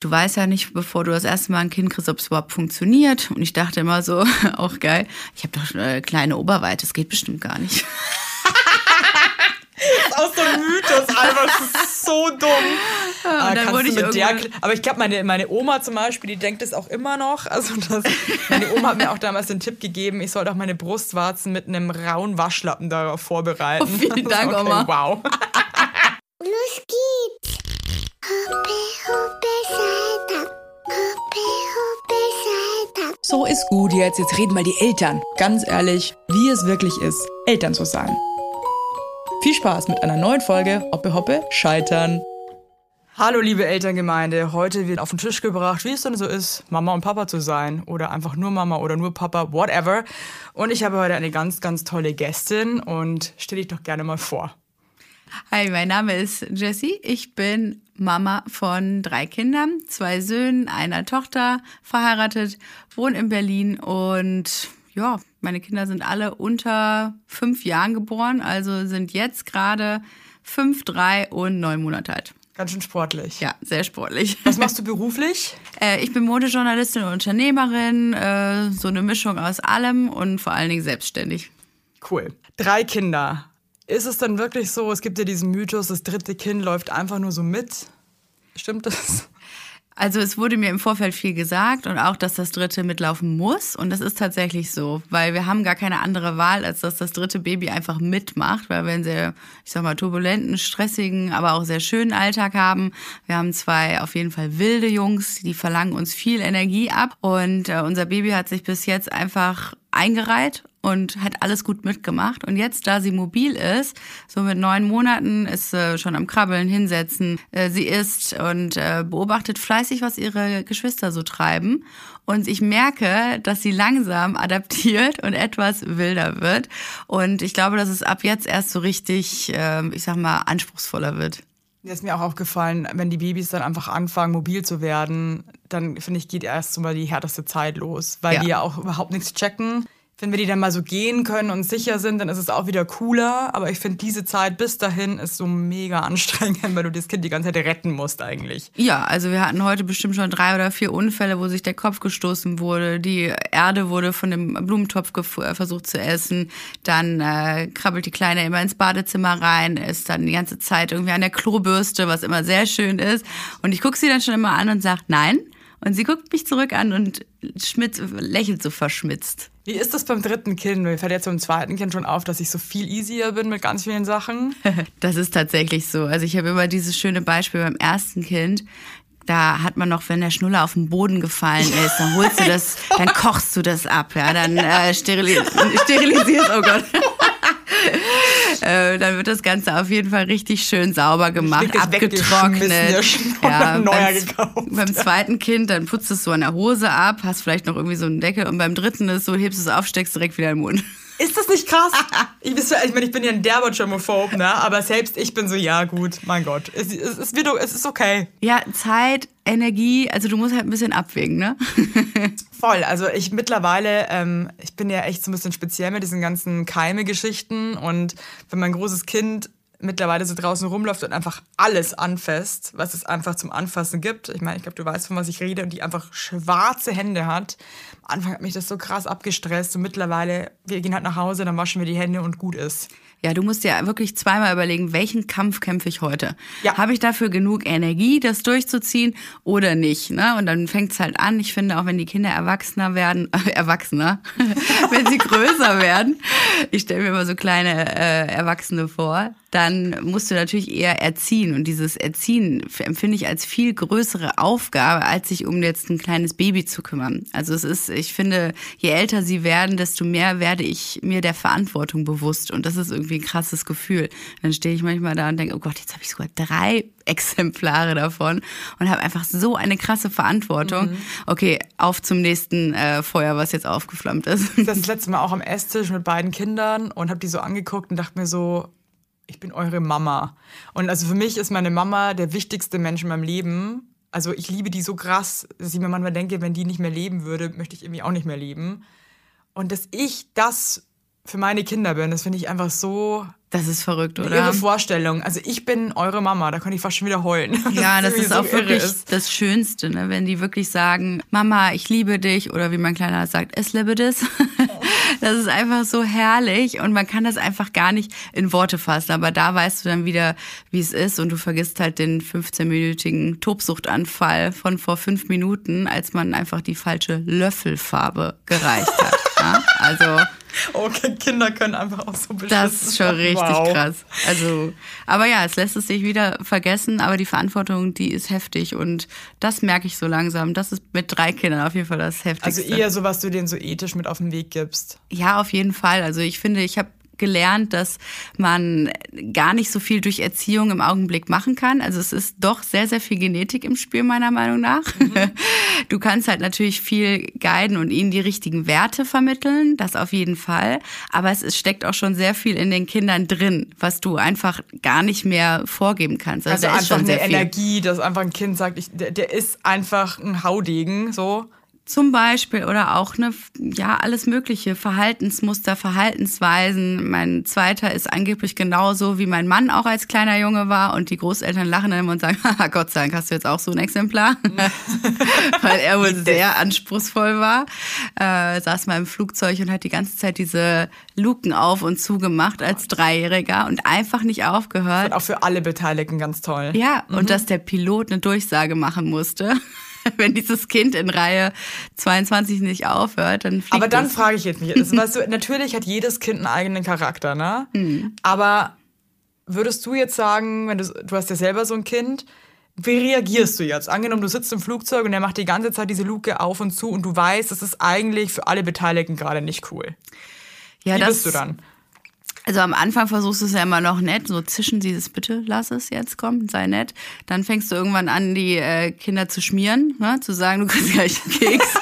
du weißt ja nicht, bevor du das erste Mal ein Kind kriegst, ob es überhaupt funktioniert. Und ich dachte immer so, auch geil, ich habe doch eine kleine Oberweite, das geht bestimmt gar nicht. Das ist auch so ein Mythos, einfach, das ist so dumm. Ja, aber, dann wurde ich der, aber ich glaube, meine, meine Oma zum Beispiel, die denkt es auch immer noch. Also das, meine Oma hat mir auch damals den Tipp gegeben, ich soll doch meine Brustwarzen mit einem rauen Waschlappen darauf vorbereiten. Oh, vielen Dank, Oma. Wow. Los geht's. So ist gut jetzt, jetzt reden mal die Eltern. Ganz ehrlich, wie es wirklich ist, Eltern zu sein. Viel Spaß mit einer neuen Folge Hoppe Hoppe Scheitern. Hallo liebe Elterngemeinde, heute wird auf den Tisch gebracht, wie es denn so ist, Mama und Papa zu sein oder einfach nur Mama oder nur Papa, whatever. Und ich habe heute eine ganz, ganz tolle Gästin und stell dich doch gerne mal vor. Hi, mein Name ist Jessie. Ich bin Mama von drei Kindern, zwei Söhnen, einer Tochter, verheiratet, wohne in Berlin und ja, meine Kinder sind alle unter fünf Jahren geboren, also sind jetzt gerade fünf, drei und neun Monate alt. Ganz schön sportlich. Ja, sehr sportlich. Was machst du beruflich? Äh, ich bin Modejournalistin und Unternehmerin, äh, so eine Mischung aus allem und vor allen Dingen selbstständig. Cool. Drei Kinder. Ist es dann wirklich so, es gibt ja diesen Mythos, das dritte Kind läuft einfach nur so mit? Stimmt das? Also es wurde mir im Vorfeld viel gesagt und auch, dass das dritte mitlaufen muss. Und das ist tatsächlich so, weil wir haben gar keine andere Wahl, als dass das dritte Baby einfach mitmacht, weil wir einen sehr, ich sag mal, turbulenten, stressigen, aber auch sehr schönen Alltag haben. Wir haben zwei auf jeden Fall wilde Jungs, die verlangen uns viel Energie ab. Und äh, unser Baby hat sich bis jetzt einfach eingereiht und hat alles gut mitgemacht. Und jetzt, da sie mobil ist, so mit neun Monaten, ist sie schon am Krabbeln, hinsetzen. Äh, Sie isst und äh, beobachtet fleißig, was ihre Geschwister so treiben. Und ich merke, dass sie langsam adaptiert und etwas wilder wird. Und ich glaube, dass es ab jetzt erst so richtig, äh, ich sag mal, anspruchsvoller wird. Mir ist mir auch aufgefallen, wenn die Babys dann einfach anfangen, mobil zu werden, dann finde ich, geht erst mal die härteste Zeit los, weil Ja. die ja auch überhaupt nichts checken. Wenn wir die dann mal so gehen können und sicher sind, dann ist es auch wieder cooler. Aber ich finde, diese Zeit bis dahin ist so mega anstrengend, weil du das Kind die ganze Zeit retten musst eigentlich. Ja, also wir hatten heute bestimmt schon drei oder vier Unfälle, wo sich der Kopf gestoßen wurde. Die Erde wurde von dem Blumentopf äh, versucht zu essen. Dann äh, krabbelt die Kleine immer ins Badezimmer rein, ist dann die ganze Zeit irgendwie an der Klobürste, was immer sehr schön ist. Und ich gucke sie dann schon immer an und sage nein. Und sie guckt mich zurück an und schmitz, lächelt so verschmitzt. Wie ist das beim dritten Kind? Mir fällt jetzt beim zweiten Kind schon auf, dass ich so viel easier bin mit ganz vielen Sachen. Das ist tatsächlich so. Also ich habe immer dieses schöne Beispiel beim ersten Kind. Da hat man noch, wenn der Schnuller auf den Boden gefallen ist, dann holst du das, dann kochst du das ab, ja, dann äh, sterili sterilisierst, oh Gott. äh, dann wird das Ganze auf jeden Fall richtig schön sauber gemacht, abgetrocknet. Schnuller neuer beim, gekauft. beim zweiten Kind, dann putzt es so an der Hose ab, hast vielleicht noch irgendwie so einen Deckel und beim dritten ist so, hebst es auf, steckst direkt wieder in den Mund. Ist das nicht krass? Ich, ich meine, ich bin ja ein derber Germophob, ne? Aber selbst ich bin so, ja gut, mein Gott. Es, es, es, wird, es ist okay. Ja, Zeit, Energie, also du musst halt ein bisschen abwägen, ne? Voll. Also ich mittlerweile, ähm, ich bin ja echt so ein bisschen speziell mit diesen ganzen Keime-Geschichten. Und wenn mein großes Kind mittlerweile so draußen rumläuft und einfach alles anfasst, was es einfach zum Anfassen gibt. Ich meine, ich glaube, du weißt, von was ich rede und die einfach schwarze Hände hat. Am Anfang hat mich das so krass abgestresst und mittlerweile, wir gehen halt nach Hause, dann waschen wir die Hände und gut ist. Ja, du musst dir wirklich zweimal überlegen, welchen Kampf kämpfe ich heute? Ja. Habe ich dafür genug Energie, das durchzuziehen oder nicht? Ne? Und dann fängt's halt an. Ich finde, auch wenn die Kinder erwachsener werden, äh, erwachsener, wenn sie größer werden, ich stelle mir immer so kleine äh, Erwachsene vor, dann musst du natürlich eher erziehen. Und dieses Erziehen empfinde ich als viel größere Aufgabe, als sich um jetzt ein kleines Baby zu kümmern. Also es ist, ich finde, je älter sie werden, desto mehr werde ich mir der Verantwortung bewusst. Und das ist irgendwie ein krasses Gefühl. Dann stehe ich manchmal da und denke, oh Gott, jetzt habe ich sogar drei Exemplare davon und habe einfach so eine krasse Verantwortung. Okay, auf zum nächsten äh, Feuer, was jetzt aufgeflammt ist. Das letzte Mal auch am Esstisch mit beiden Kindern und habe die so angeguckt und dachte mir so, ich bin eure Mama. Und also für mich ist meine Mama der wichtigste Mensch in meinem Leben. Also ich liebe die so krass, dass ich mir manchmal denke, wenn die nicht mehr leben würde, möchte ich irgendwie auch nicht mehr leben. Und dass ich das für meine Kinder bin, das finde ich einfach so Das ist verrückt, oder? Ihre Vorstellung. Also ich bin eure Mama, da kann ich fast schon wieder heulen. Ja, das irgendwie ist auch so wirklich ist. das Schönste, ne? wenn die wirklich sagen, Mama, ich liebe dich oder wie mein Kleiner sagt, es liebe das. Das ist einfach so herrlich und man kann das einfach gar nicht in Worte fassen. Aber da weißt du dann wieder, wie es ist und du vergisst halt den 15-minütigen Tobsuchtanfall von vor fünf Minuten, als man einfach die falsche Löffelfarbe gereicht hat. Ja? Also Okay, Kinder können einfach auch so beschissen das ist schon richtig wow. krass. Also, aber ja, es lässt es sich wieder vergessen, aber die Verantwortung, die ist heftig und das merke ich so langsam. Das ist mit drei Kindern auf jeden Fall das Also Heftigste. eher so, was du denen so ethisch mit auf den Weg gibst. Ja, auf jeden Fall. Also ich finde, ich habe gelernt, dass man gar nicht so viel durch Erziehung im Augenblick machen kann. Also es ist doch sehr, sehr viel Genetik im Spiel, meiner Meinung nach. Du kannst halt natürlich viel guiden und ihnen die richtigen Werte vermitteln, das auf jeden Fall. Aber es ist, steckt auch schon sehr viel in den Kindern drin, was du einfach gar nicht mehr vorgeben kannst. Also ist einfach eine viel. Energie, dass einfach ein Kind sagt, ich, der, der ist einfach ein Haudegen, so. Zum Beispiel oder auch ne, ja, alles mögliche, Verhaltensmuster, Verhaltensweisen. Mein zweiter ist angeblich genauso, wie mein Mann auch als kleiner Junge war und die Großeltern lachen dann immer und sagen, haha, Gott sei Dank hast du jetzt auch so ein Exemplar. Weil er wohl sehr anspruchsvoll war. Äh, saß mal im Flugzeug und hat die ganze Zeit diese Luken auf und zugemacht als Dreijähriger und einfach nicht aufgehört. Und auch für alle Beteiligten ganz toll. Ja, und dass der Pilot eine Durchsage machen musste. Wenn dieses Kind in Reihe 22 nicht aufhört, dann fliegt Aber dann es. frage ich jetzt mich, also, weißt du, natürlich hat jedes Kind einen eigenen Charakter, ne? Mhm. Aber würdest du jetzt sagen, wenn du, du hast ja selber so ein Kind, wie reagierst du jetzt? Angenommen, du sitzt im Flugzeug und er macht die ganze Zeit diese Luke auf und zu und du weißt, das ist eigentlich für alle Beteiligten gerade nicht cool. ja, Wie das, bist du dann? Also am Anfang versuchst du es ja immer noch nett, so zischen dieses Bitte, lass es jetzt kommen, sei nett. Dann fängst du irgendwann an, die äh, Kinder zu schmieren, ne? zu sagen, du kriegst gleich einen Keks.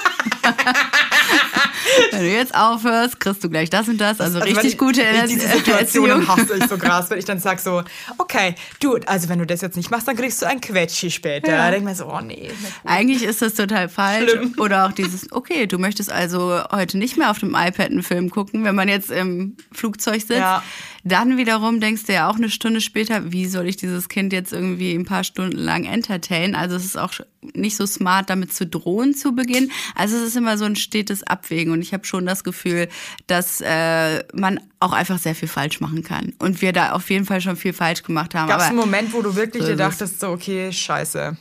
Wenn du jetzt aufhörst, kriegst du gleich das und das. Also, Also richtig gute Erzie- Diese Situationen hasse ich so krass, wenn ich dann sag so, okay, du, also wenn du das jetzt nicht machst, dann kriegst du ein Quetschi später. Ja. Da denk ich mir so, oh nee. Eigentlich ist das total falsch. Schlimm. Oder auch dieses, okay, du möchtest also heute nicht mehr auf dem iPad einen Film gucken, wenn man jetzt im Flugzeug sitzt. Ja. Dann wiederum denkst du ja auch eine Stunde später, wie soll ich dieses Kind jetzt irgendwie ein paar Stunden lang entertainen? Also es ist auch nicht so smart, damit zu drohen zu Beginn. Also es ist immer so ein stetes Abwägen und ich habe schon das Gefühl, dass äh, man auch einfach sehr viel falsch machen kann. Und wir da auf jeden Fall schon viel falsch gemacht haben. Gab es einen Moment, wo du wirklich So dir es. dachtest, so, okay, scheiße.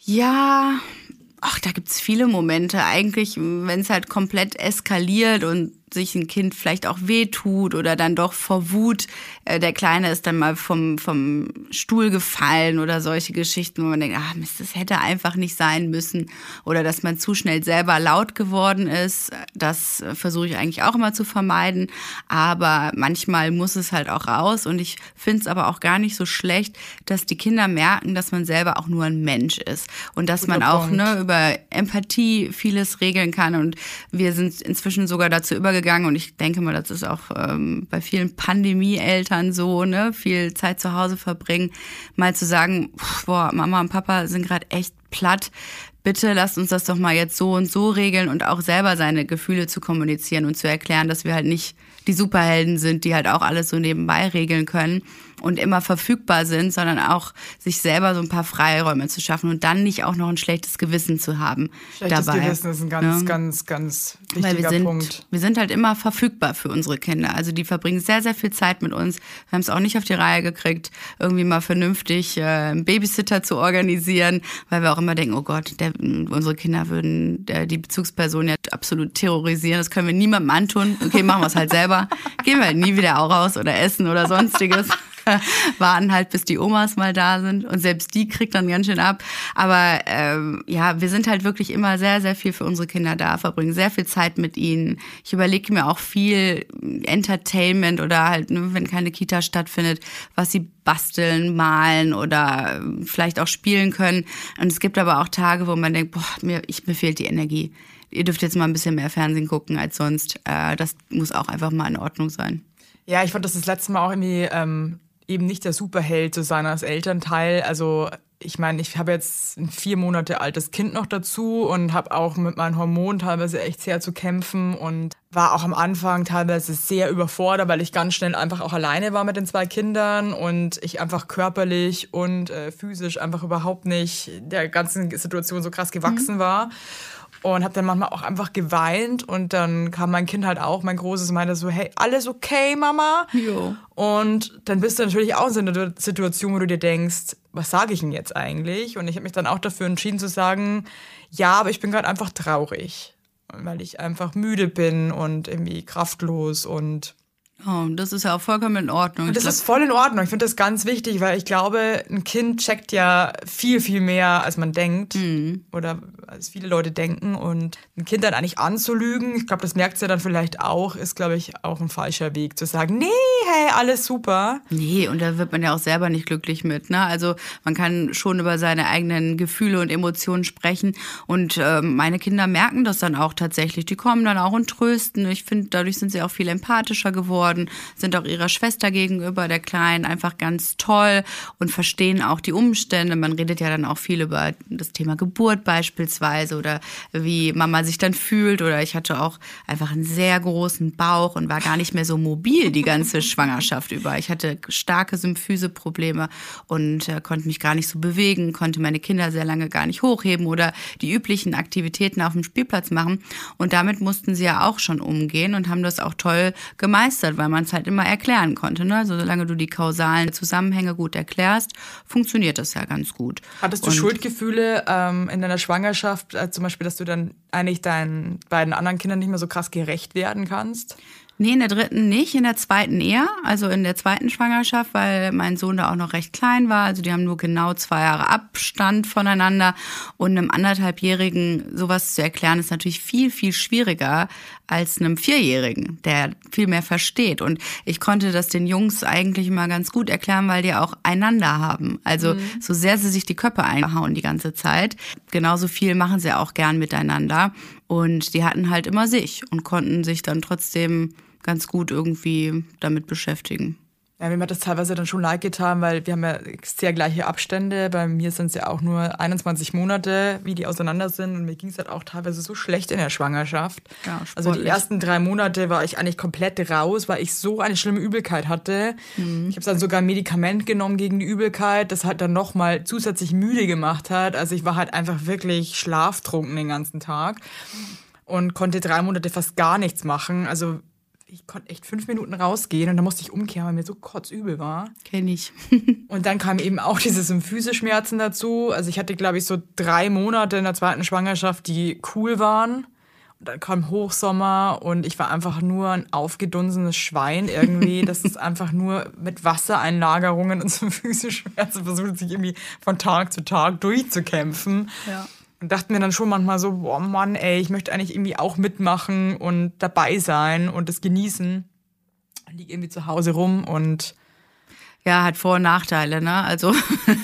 Ja, ach, da gibt's viele Momente. Eigentlich, wenn es halt komplett eskaliert und sich ein Kind vielleicht auch wehtut oder dann doch vor Wut, äh, der Kleine ist dann mal vom, vom Stuhl gefallen oder solche Geschichten, wo man denkt, ach Mist, das hätte einfach nicht sein müssen. Oder dass man zu schnell selber laut geworden ist. Das äh, versuche ich eigentlich auch immer zu vermeiden. Aber manchmal muss es halt auch raus. Und ich finde es aber auch gar nicht so schlecht, dass die Kinder merken, dass man selber auch nur ein Mensch ist. Und dass man auch Punkt. ne, über Empathie vieles regeln kann. Und wir sind inzwischen sogar dazu übergegangen. Und ich denke mal, das ist auch ähm, bei vielen Pandemie-Eltern so, ne, viel Zeit zu Hause verbringen, mal zu sagen, boah, Mama und Papa sind gerade echt platt. Bitte lasst uns das doch mal jetzt so und so regeln und auch selber seine Gefühle zu kommunizieren und zu erklären, dass wir halt nicht die Superhelden sind, die halt auch alles so nebenbei regeln können und immer verfügbar sind, sondern auch sich selber so ein paar Freiräume zu schaffen und dann nicht auch noch ein schlechtes Gewissen zu haben Schlechtes dabei. Gewissen ist ein ganz, Ne? ganz, ganz Weil wichtiger wir sind, Punkt. wir sind halt immer verfügbar für unsere Kinder. Also die verbringen sehr, sehr viel Zeit mit uns. Wir haben es auch nicht auf die Reihe gekriegt, irgendwie mal vernünftig äh, einen Babysitter zu organisieren, weil wir auch immer denken, oh Gott, der, unsere Kinder würden der, die Bezugsperson ja absolut terrorisieren. Das können wir niemandem antun. Okay, machen wir es halt selber. Gehen wir halt nie wieder auch raus oder essen oder sonstiges. Warten halt, bis die Omas mal da sind. Und selbst die kriegt dann ganz schön ab. Aber ähm, ja, wir sind halt wirklich immer sehr, sehr viel für unsere Kinder da, verbringen sehr viel Zeit mit ihnen. Ich überlege mir auch viel Entertainment oder halt, ne, wenn keine Kita stattfindet, was sie basteln, malen oder äh, vielleicht auch spielen können. Und es gibt aber auch Tage, wo man denkt, boah, mir, ich, mir fehlt die Energie. Ihr dürft jetzt mal ein bisschen mehr Fernsehen gucken als sonst. Äh, das muss auch einfach mal in Ordnung sein. Ja, ich fand das das letzte Mal auch irgendwie ähm, eben nicht der Superheld zu sein als Elternteil. Also ich meine, ich habe jetzt ein vier Monate altes Kind noch dazu und habe auch mit meinen Hormonen teilweise echt sehr zu kämpfen und war auch am Anfang teilweise sehr überfordert, weil ich ganz schnell einfach auch alleine war mit den zwei Kindern und ich einfach körperlich und äh, physisch einfach überhaupt nicht der ganzen Situation so krass gewachsen mhm. war und habe dann manchmal auch einfach geweint und dann kam mein Kind halt auch, mein Großes, meinte so, hey, alles okay, Mama? Jo. Und dann bist du natürlich auch in so einer Situation, wo du dir denkst, was sage ich denn jetzt eigentlich? Und ich habe mich dann auch dafür entschieden zu sagen, ja, aber ich bin gerade einfach traurig, weil ich einfach müde bin und irgendwie kraftlos und Oh, das ist ja auch vollkommen in Ordnung. Und das ist voll in Ordnung. Ich finde das ganz wichtig, weil ich glaube, ein Kind checkt ja viel, viel mehr, als man denkt. Mhm. Oder als viele Leute denken. Und ein Kind dann eigentlich anzulügen, ich glaube, das merkt es ja dann vielleicht auch, ist, glaube ich, auch ein falscher Weg. Zu sagen, nee, hey, alles super. Nee, und da wird man ja auch selber nicht glücklich mit. Ne? Also man kann schon über seine eigenen Gefühle und Emotionen sprechen. Und äh, meine Kinder merken das dann auch tatsächlich. Die kommen dann auch und trösten. Ich finde, dadurch sind sie auch viel empathischer geworden geworden, sind auch ihrer Schwester gegenüber, der Kleinen, einfach ganz toll und verstehen auch die Umstände. Man redet ja dann auch viel über das Thema Geburt beispielsweise oder wie Mama sich dann fühlt. Oder ich hatte auch einfach einen sehr großen Bauch und war gar nicht mehr so mobil die ganze Schwangerschaft über. Ich hatte starke Symphyseprobleme und äh, konnte mich gar nicht so bewegen, konnte meine Kinder sehr lange gar nicht hochheben oder die üblichen Aktivitäten auf dem Spielplatz machen. Und damit mussten sie ja auch schon umgehen und haben das auch toll gemeistert, weil man es halt immer erklären konnte. Ne? Also solange du die kausalen Zusammenhänge gut erklärst, funktioniert das ja ganz gut. Hattest du Und Schuldgefühle ähm, in deiner Schwangerschaft, äh, zum Beispiel, dass du dann eigentlich deinen beiden anderen Kindern nicht mehr so krass gerecht werden kannst? Nee, in der dritten nicht, in der zweiten eher. Also in der zweiten Schwangerschaft, weil mein Sohn da auch noch recht klein war. Also die haben nur genau zwei Jahre Abstand voneinander. Und einem anderthalbjährigen sowas zu erklären, ist natürlich viel, viel schwieriger als einem Vierjährigen, der viel mehr versteht. Und ich konnte das den Jungs eigentlich immer ganz gut erklären, weil die auch einander haben. Also mhm. so sehr sie sich die Köpfe einhauen die ganze Zeit, genauso viel machen sie auch gern miteinander. Und die hatten halt immer sich und konnten sich dann trotzdem ganz gut irgendwie damit beschäftigen. Ja, mir hat das teilweise dann schon leid getan, weil wir haben ja sehr gleiche Abstände. Bei mir sind es ja auch nur 21 Monate, wie die auseinander sind. Und mir ging es halt auch teilweise so schlecht in der Schwangerschaft. Ja, also die ersten drei Monate war ich eigentlich komplett raus, weil ich so eine schlimme Übelkeit hatte. Mhm. Ich habe dann sogar ein Medikament genommen gegen die Übelkeit, das halt dann nochmal zusätzlich müde gemacht hat. Also ich war halt einfach wirklich schlaftrunken den ganzen Tag und konnte drei Monate fast gar nichts machen. Also ich konnte echt fünf Minuten rausgehen und dann musste ich umkehren, weil mir so kotzübel war. Kenn ich. und dann kamen eben auch diese Symphyseschmerzen dazu. Also ich hatte, glaube ich, so drei Monate in der zweiten Schwangerschaft, die cool waren. Und dann kam Hochsommer und ich war einfach nur ein aufgedunsenes Schwein irgendwie. Das ist einfach nur mit Wassereinlagerungen und Symphyseschmerzen versucht, sich irgendwie von Tag zu Tag durchzukämpfen. Ja. Und dachte mir dann schon manchmal so, boah Mann, ey, ich möchte eigentlich irgendwie auch mitmachen und dabei sein und das genießen. Liege irgendwie zu Hause rum und ja, hat Vor- und Nachteile, ne? Also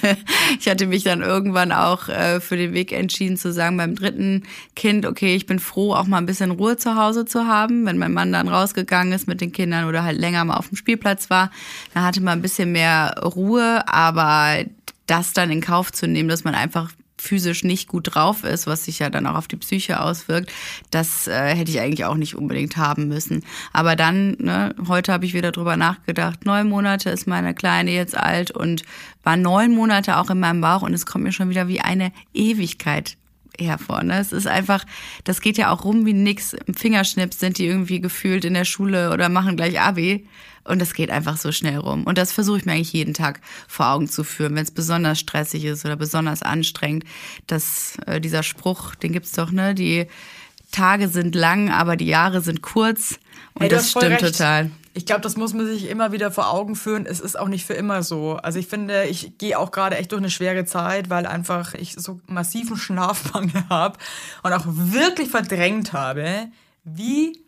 ich hatte mich dann irgendwann auch äh, für den Weg entschieden zu sagen, beim dritten Kind, okay, ich bin froh, auch mal ein bisschen Ruhe zu Hause zu haben. Wenn mein Mann dann rausgegangen ist mit den Kindern oder halt länger mal auf dem Spielplatz war, dann hatte man ein bisschen mehr Ruhe, aber das dann in Kauf zu nehmen, dass man einfach physisch nicht gut drauf ist, was sich ja dann auch auf die Psyche auswirkt, das äh, hätte ich eigentlich auch nicht unbedingt haben müssen. Aber dann, ne, heute habe ich wieder drüber nachgedacht, neun Monate ist meine Kleine jetzt alt und war neun Monate auch in meinem Bauch und es kommt mir schon wieder wie eine Ewigkeit hervor. Ne? Es ist einfach, das geht ja auch rum wie nix. Im Fingerschnips sind die irgendwie gefühlt in der Schule oder machen gleich Abi. Und das geht einfach so schnell rum. Und das versuche ich mir eigentlich jeden Tag vor Augen zu führen, wenn es besonders stressig ist oder besonders anstrengend. Dass äh, dieser Spruch, den gibt's doch, ne? Die Tage sind lang, aber die Jahre sind kurz. Und hey, das stimmt recht. total. Ich glaube, das muss man sich immer wieder vor Augen führen. Es ist auch nicht für immer so. Also ich finde, ich gehe auch gerade echt durch eine schwere Zeit, weil einfach ich so massiven Schlafmangel habe und auch wirklich verdrängt habe, wie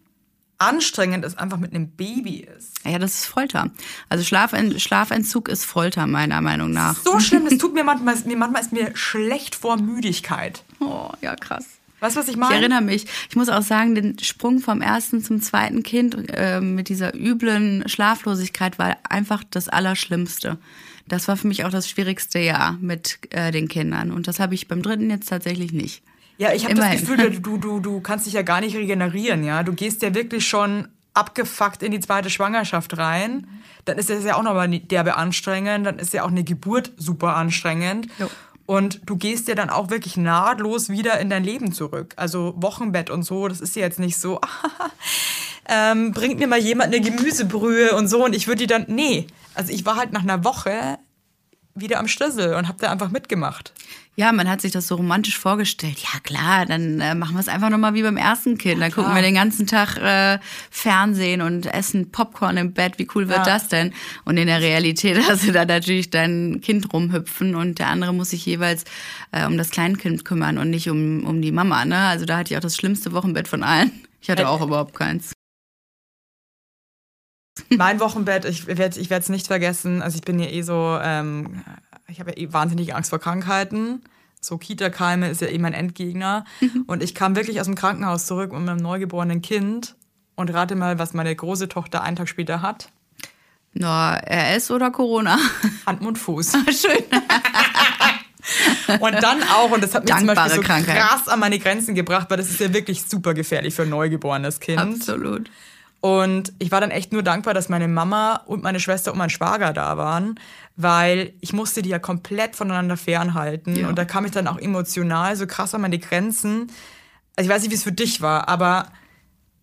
anstrengend es einfach mit einem Baby ist. Ja, das ist Folter. Also Schlafent Schlafentzug ist Folter, meiner Meinung nach. So schlimm, es tut mir manchmal, mir manchmal ist mir schlecht vor Müdigkeit. Oh, ja, krass. Weißt du, was ich Ich meine? erinnere mich. Ich muss auch sagen, den Sprung vom ersten zum zweiten Kind äh, mit dieser üblen Schlaflosigkeit war einfach das Allerschlimmste. Das war für mich auch das schwierigste Jahr mit äh, den Kindern. Und das habe ich beim dritten jetzt tatsächlich nicht. Ja, ich habe das. Gefühl, du, du, du kannst dich ja gar nicht regenerieren, ja. Du gehst ja wirklich schon abgefuckt in die zweite Schwangerschaft rein. Dann ist das ja auch nochmal derbe anstrengend. Dann ist ja auch eine Geburt super anstrengend. Jo. Und du gehst ja dann auch wirklich nahtlos wieder in dein Leben zurück. Also Wochenbett und so, das ist ja jetzt nicht so, ähm, bringt mir mal jemand eine Gemüsebrühe und so. Und ich würde die dann, nee. Also ich war halt nach einer Woche wieder am Schlüssel und habe da einfach mitgemacht. Ja, man hat sich das so romantisch vorgestellt. Ja klar, dann äh, machen wir es einfach nochmal wie beim ersten Kind. Dann gucken wir den ganzen Tag äh, Fernsehen und essen Popcorn im Bett. Wie cool wird Ja. das denn? Und in der Realität hast du da natürlich dein Kind rumhüpfen und der andere muss sich jeweils äh, um das Kleinkind kümmern und nicht um, um die Mama. Ne? Also da hatte ich auch das schlimmste Wochenbett von allen. Ich hatte Äh, auch überhaupt keins. Mein Wochenbett, ich werde ich es nicht vergessen. Also ich bin ja eh so, ähm, ich habe ja eh wahnsinnig Angst vor Krankheiten. So Kita-Keime ist ja eh mein Endgegner. Und ich kam wirklich aus dem Krankenhaus zurück mit meinem neugeborenen Kind. Und rate mal, was meine große Tochter einen Tag später hat. Na, RS oder Corona? Hand, Mund, Fuß. Schön. Und dann auch, und das hat mich zum Dankbare Beispiel so krass an meine Grenzen gebracht, weil das ist ja wirklich super gefährlich für ein neugeborenes Kind. Absolut. Und ich war dann echt nur dankbar, dass meine Mama und meine Schwester und mein Schwager da waren, weil ich musste die ja komplett voneinander fernhalten. Ja. Und da kam ich dann auch emotional so krass an meine Grenzen. Also ich weiß nicht, wie es für dich war, aber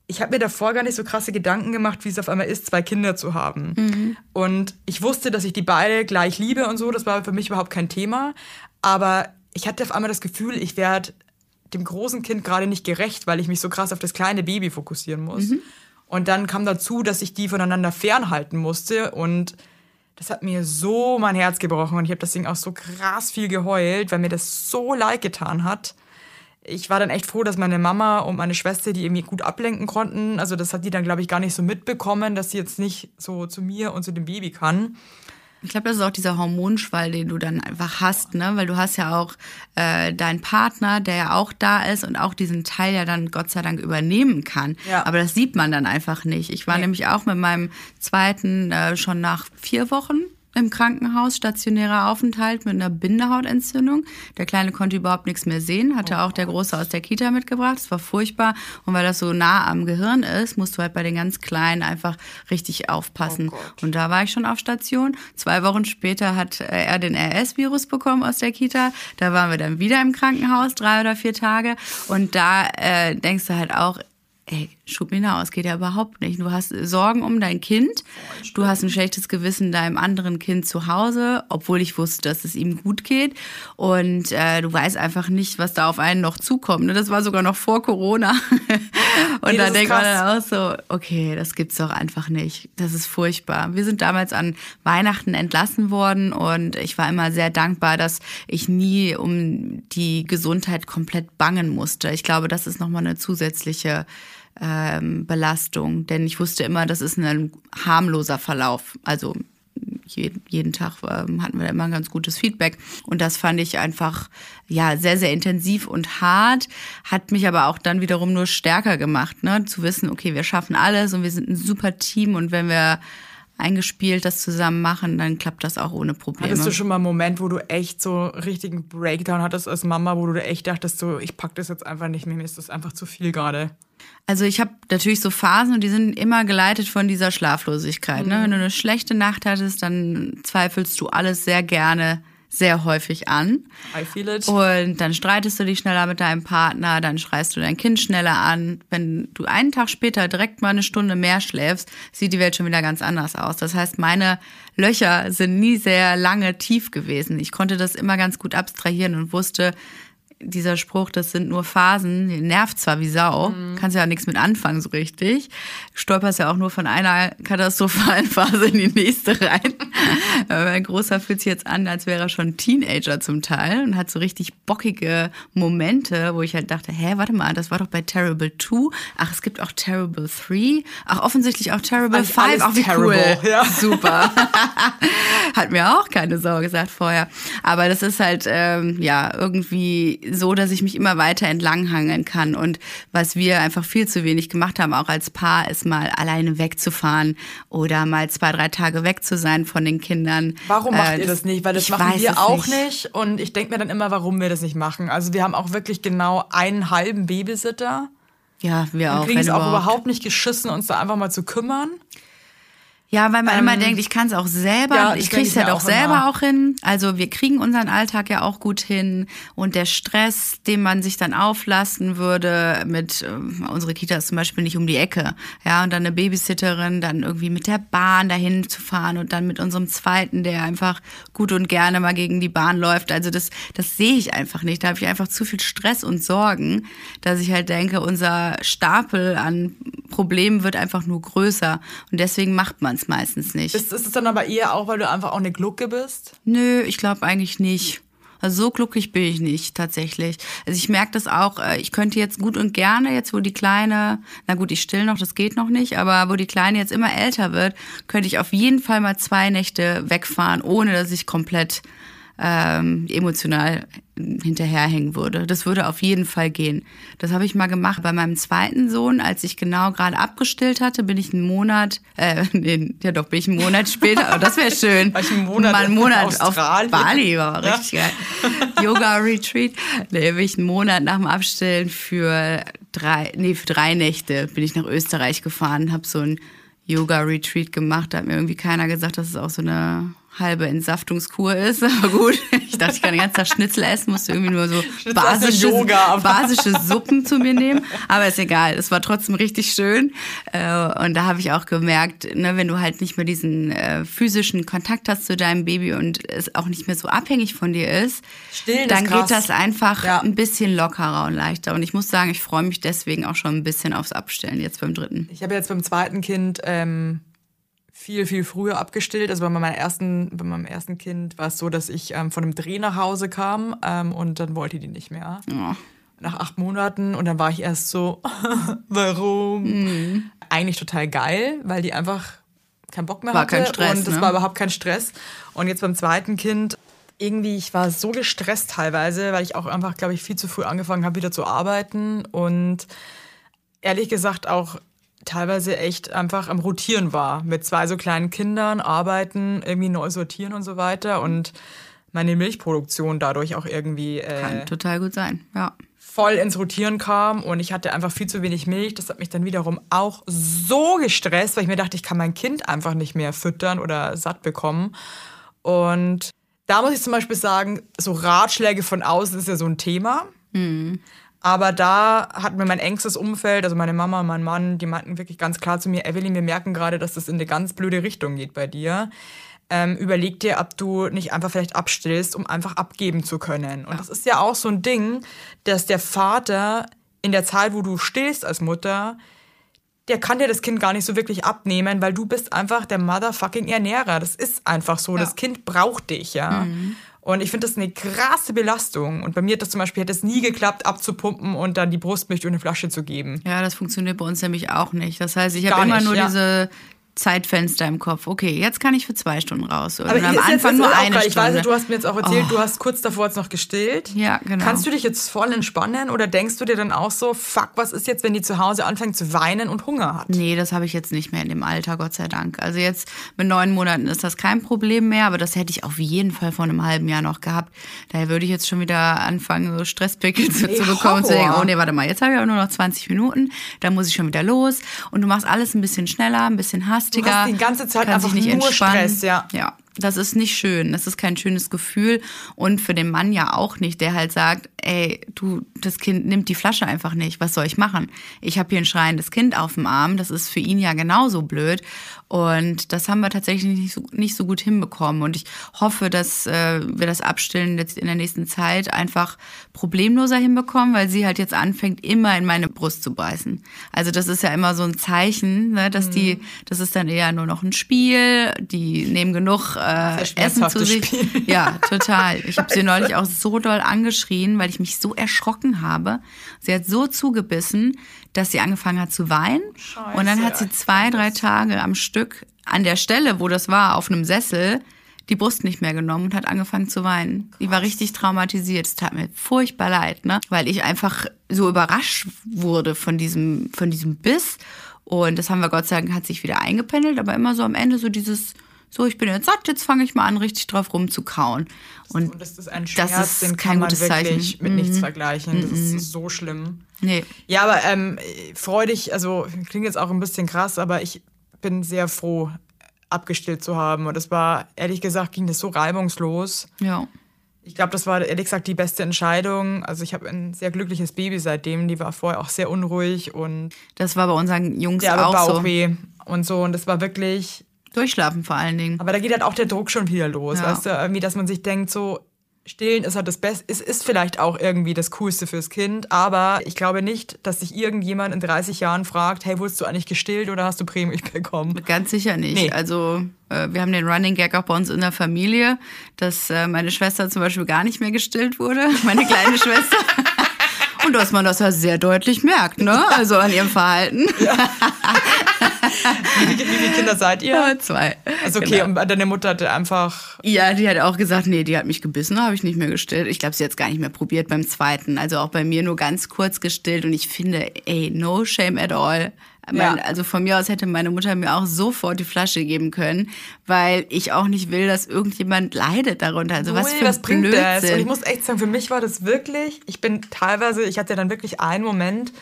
ich habe mir davor gar nicht so krasse Gedanken gemacht, wie es auf einmal ist, zwei Kinder zu haben. Und ich wusste, dass ich die beide gleich liebe und so. Das war für mich überhaupt kein Thema. Aber ich hatte auf einmal das Gefühl, ich werde dem großen Kind gerade nicht gerecht, weil ich mich so krass auf das kleine Baby fokussieren muss. Und dann kam dazu, dass ich die voneinander fernhalten musste und das hat mir so mein Herz gebrochen und ich habe deswegen auch so krass viel geheult, weil mir das so leid getan hat. Ich war dann echt froh, dass meine Mama und meine Schwester die irgendwie gut ablenken konnten. Also das hat die dann, glaube ich, gar nicht so mitbekommen, dass sie jetzt nicht so zu mir und zu dem Baby kann. Ich glaube, das ist auch dieser Hormonschwall, den du dann einfach hast, ne? Weil du hast ja auch äh, deinen Partner, der ja auch da ist und auch diesen Teil ja dann Gott sei Dank übernehmen kann. Ja. Aber das sieht man dann einfach nicht. Ich war Nee. nämlich auch mit meinem zweiten äh, schon nach vier Wochen im Krankenhaus, stationärer Aufenthalt mit einer Bindehautentzündung. Der Kleine konnte überhaupt nichts mehr sehen, hatte auch der Große aus der Kita mitgebracht. Es war furchtbar. Und weil das so nah am Gehirn ist, musst du halt bei den ganz Kleinen einfach richtig aufpassen. Oh. Und da war ich schon auf Station. Zwei Wochen später hat äh, er den RS-Virus bekommen aus der Kita. Da waren wir dann wieder im Krankenhaus, drei oder vier Tage. Und da äh, denkst du halt auch, ey, schub mir aus, geht ja überhaupt nicht. Du hast Sorgen um dein Kind. Du hast ein schlechtes Gewissen deinem anderen Kind zu Hause, obwohl ich wusste, dass es ihm gut geht. Und äh, du weißt einfach nicht, was da auf einen noch zukommt. ne? Das war sogar noch vor Corona. Und Nee, da denkt man dann auch so, okay, das gibt's doch einfach nicht. Das ist furchtbar. Wir sind damals an Weihnachten entlassen worden und ich war immer sehr dankbar, dass ich nie um die Gesundheit komplett bangen musste. Ich glaube, das ist nochmal eine zusätzliche ähm, Belastung, denn ich wusste immer, das ist ein harmloser Verlauf. Also jeden, Tag ähm, hatten wir da immer ein ganz gutes Feedback. Und das fand ich einfach, ja, sehr, sehr intensiv und hart, hat mich aber auch dann wiederum nur stärker gemacht, ne? Zu wissen, okay, wir schaffen alles und wir sind ein super Team und wenn wir eingespielt das zusammen machen, dann klappt das auch ohne Probleme. Hattest du schon mal einen Moment, wo du echt so richtigen Breakdown hattest als Mama, wo du echt dachtest, so, ich pack das jetzt einfach nicht mehr, mir ist das einfach zu viel gerade. Also ich habe natürlich so Phasen und die sind immer geleitet von dieser Schlaflosigkeit. Ne? Wenn du eine schlechte Nacht hattest, dann zweifelst du alles sehr gerne, sehr häufig an. I feel it. Und dann streitest du dich schneller mit deinem Partner, dann schreist du dein Kind schneller an. Wenn du einen Tag später direkt mal eine Stunde mehr schläfst, sieht die Welt schon wieder ganz anders aus. Das heißt, meine Löcher sind nie sehr lange tief gewesen. Ich konnte das immer ganz gut abstrahieren und wusste, dieser Spruch, das sind nur Phasen, nervt zwar wie Sau, kannst ja nichts mit anfangen so richtig. Stolperst ja auch nur von einer katastrophalen Phase in die nächste rein. Mein Großer fühlt sich jetzt an, als wäre er schon Teenager zum Teil und hat so richtig bockige Momente, wo ich halt dachte, hä, warte mal, das war doch bei Terrible 2. Ach, es gibt auch Terrible 3. Ach, offensichtlich auch Terrible Eigentlich 5. alles Ach, wie terrible, cool. ja. Super. Hat mir auch keine Sau gesagt vorher. Aber das ist halt, ähm, ja, irgendwie so, dass ich mich immer weiter entlanghangeln kann. Und was wir einfach viel zu wenig gemacht haben, auch als Paar, ist mal alleine wegzufahren oder mal zwei, drei Tage weg zu sein von den Kindern. Warum macht Äh, ihr das nicht? Weil das machen wir auch nicht. nicht. Und ich denke mir dann immer, warum wir das nicht machen. Also wir haben auch wirklich genau einen halben Babysitter. Ja, wir Wir auch. kriegen es auch überhaupt. überhaupt nicht geschissen, uns da einfach mal zu kümmern. Ja, weil man immer denkt, ich kann es auch selber, Ähm, ja, ich kriege es ja doch auch selber immer. auch hin. Also wir kriegen unseren Alltag ja auch gut hin und der Stress, den man sich dann auflasten würde mit, ähm, unsere Kita ist zum Beispiel nicht um die Ecke, ja, und dann eine Babysitterin, dann irgendwie mit der Bahn dahin zu fahren und dann mit unserem Zweiten, der einfach gut und gerne mal gegen die Bahn läuft. Also das, das sehe ich einfach nicht. Da habe ich einfach zu viel Stress und Sorgen, dass ich halt denke, unser Stapel an Problemen wird einfach nur größer und deswegen macht man es meistens nicht. Ist, ist es dann aber eher auch, weil du einfach auch eine Glucke bist? Nö, ich glaube eigentlich nicht. Also so glücklich bin ich nicht tatsächlich. Also ich merke das auch, äh, ich könnte jetzt gut und gerne, jetzt wo die Kleine, na gut, ich still noch, das geht noch nicht, aber wo die Kleine jetzt immer älter wird, könnte ich auf jeden Fall mal zwei Nächte wegfahren, ohne dass ich komplett ähm, emotional hinterherhängen würde. Das würde auf jeden Fall gehen. Das habe ich mal gemacht bei meinem zweiten Sohn, als ich genau gerade abgestillt hatte, bin ich einen Monat, äh, nee, ja doch, bin ich einen Monat später, oh, das wäre schön. War ich einen Monat mal einen in Monat auf? Bali war richtig geil. Yoga Retreat. Nee, bin ich einen Monat nach dem Abstillen für drei, nee, für drei Nächte bin ich nach Österreich gefahren, habe so ein Yoga Retreat gemacht. Da hat mir irgendwie keiner gesagt, dass es auch so eine halbe Entsaftungskur ist. Aber gut, ich dachte, ich kann den ganzen Tag Schnitzel essen, musste irgendwie nur so basische, basische Suppen zu mir nehmen. Aber ist egal, es war trotzdem richtig schön. Äh, Und da habe ich auch gemerkt, ne, wenn du halt nicht mehr diesen äh, physischen Kontakt hast zu deinem Baby und es auch nicht mehr so abhängig von dir ist, Stillen dann ist geht das einfach Ja. ein bisschen lockerer und leichter. Und ich muss sagen, ich freue mich deswegen auch schon ein bisschen aufs Abstellen jetzt beim dritten. Ich habe jetzt beim zweiten Kind ähm, viel, viel früher abgestillt. Also bei meinem ersten, bei meinem ersten Kind war es so, dass ich ähm, von einem Dreh nach Hause kam ähm, und dann wollte die nicht mehr. Oh. Nach acht Monaten und dann war ich erst so, warum? Mhm. Eigentlich total geil, weil die einfach keinen Bock mehr War hatte kein Stress, und das ne? war überhaupt kein Stress. Und jetzt beim zweiten Kind irgendwie, ich war so gestresst teilweise, weil ich auch einfach, glaube ich, viel zu früh angefangen habe, wieder zu arbeiten und ehrlich gesagt auch teilweise echt einfach am Rotieren war. Mit zwei so kleinen Kindern, arbeiten, irgendwie neu sortieren und so weiter und meine Milchproduktion dadurch auch irgendwie äh, Kann total gut sein, ja. voll ins Rotieren kam und ich hatte einfach viel zu wenig Milch. Das hat mich dann wiederum auch so gestresst, weil ich mir dachte, ich kann mein Kind einfach nicht mehr füttern oder satt bekommen. Und da muss ich zum Beispiel sagen, so Ratschläge von außen ist ja so ein Thema. Aber da hat mir mein engstes Umfeld, also meine Mama und mein Mann, die meinten wirklich ganz klar zu mir, Evelyn, wir merken gerade, dass das in eine ganz blöde Richtung geht bei dir. Ähm, überleg dir, ob du nicht einfach vielleicht abstillst, um einfach abgeben zu können. Und das ist ja auch so ein Ding, dass der Vater in der Zeit, wo du stillst als Mutter, der kann dir das Kind gar nicht so wirklich abnehmen, weil du bist einfach der motherfucking Ernährer. Das ist einfach so. Das Kind braucht dich, ja. Und ich finde das eine krasse Belastung. Und bei mir hat das zum Beispiel, hätte es nie geklappt, abzupumpen und dann die Brustmilch durch eine Flasche zu geben. Ja, das funktioniert bei uns nämlich auch nicht. Das heißt, ich habe immer nicht, nur ja. diese Zeitfenster im Kopf. Okay, jetzt kann ich für zwei Stunden raus. Oder Aber am jetzt- Anfang nur eine geil. Ich Stunde. weiß, du hast mir jetzt auch erzählt, du hast kurz davor jetzt noch gestillt. Ja, genau. Kannst du dich jetzt voll entspannen oder denkst du dir dann auch so, fuck, was ist jetzt, wenn die zu Hause anfängt zu weinen und Hunger hat? Nee, das habe ich jetzt nicht mehr in dem Alter, Gott sei Dank. Also jetzt mit neun Monaten ist das kein Problem mehr, aber das hätte ich auf jeden Fall vor einem halben Jahr noch gehabt. Daher würde ich jetzt schon wieder anfangen, so Stresspickel zu, Nee, zu bekommen und zu denken, oh nee, warte mal, jetzt habe ich aber nur noch 20 Minuten, dann muss ich schon wieder los. Und du machst alles ein bisschen schneller, ein bisschen hastiger. Du hast die ganze Zeit einfach nicht nur entspannen. Stress, ja. Ja, das ist nicht schön. Das ist kein schönes Gefühl. Und für den Mann ja auch nicht, der halt sagt, ey, du, das Kind nimmt die Flasche einfach nicht. Was soll ich machen? Ich habe hier ein schreiendes Kind auf dem Arm. Das ist für ihn ja genauso blöd. Und das haben wir tatsächlich nicht so, nicht so gut hinbekommen. Und ich hoffe, dass äh, wir das Abstillen jetzt in der nächsten Zeit einfach problemloser hinbekommen, weil sie halt jetzt anfängt, immer in meine Brust zu beißen. Also das ist ja immer so ein Zeichen, ne, dass die, das ist dann eher nur noch ein Spiel. Die nehmen genug äh, Essen zu sich. Spiel. Ja, total. Ich habe sie neulich auch so doll angeschrien, weil ich mich so erschrocken habe. Sie hat so zugebissen, dass sie angefangen hat zu weinen. und dann hat sie zwei, drei Tage am Stück an der Stelle, wo das war, auf einem Sessel, die Brust nicht mehr genommen und hat angefangen zu weinen. Die war richtig traumatisiert. Es tat mir furchtbar leid, ne? Weil ich einfach so überrascht wurde von diesem, von diesem Biss. Und das haben wir Gott sei Dank, hat sich wieder eingependelt, aber immer so am Ende so dieses, so, ich bin jetzt satt, jetzt fange ich mal an, richtig drauf rumzukauen. Und, Und das ist ein das Schmerz, ist den kein kann man wirklich Zeichen. mit nichts Mhm. vergleichen. Das ist so schlimm. nee, Ja, aber ähm, freudig, also klingt jetzt auch ein bisschen krass, aber ich bin sehr froh, abgestillt zu haben. Und es war, ehrlich gesagt, ging das so reibungslos. ja. Ich glaube, das war ehrlich gesagt die beste Entscheidung. Also ich habe ein sehr glückliches Baby seitdem. Die war vorher auch sehr unruhig und Das war bei unseren Jungs der hatte auch so. Bauchweh und so. Und das war wirklich. Durchschlafen vor allen Dingen. Aber da geht halt auch der Druck schon wieder los, Ja. weißt du? Irgendwie, dass man sich denkt, so stillen ist halt das Beste. Es ist vielleicht auch irgendwie das Coolste fürs Kind, aber ich glaube nicht, dass sich irgendjemand in 30 Jahren fragt, hey, wurdest du eigentlich gestillt oder hast du Prämilch bekommen? Ganz sicher nicht. Nee. Also äh, wir haben den Running Gag auch bei uns in der Familie, dass äh, meine Schwester zum Beispiel gar nicht mehr gestillt wurde, meine kleine Schwester. Und dass man das ja sehr deutlich merkt, ne? Also an ihrem Verhalten. Wie, wie viele Kinder seid ihr? Ja, zwei. Also okay, Genau. und deine Mutter hatte einfach Ja, die hat auch gesagt, nee, die hat mich gebissen, habe ich nicht mehr gestillt. Ich glaube, sie hat es gar nicht mehr probiert beim zweiten. Also auch bei mir nur ganz kurz gestillt. Und ich finde, ey, no shame at all. Mein, Ja. Also von mir aus hätte meine Mutter mir auch sofort die Flasche geben können, weil ich auch nicht will, dass irgendjemand leidet darunter. Also was Ui, für was ein bringt das? Und ich muss echt sagen, für mich war das wirklich, ich bin teilweise, ich hatte dann wirklich einen Moment,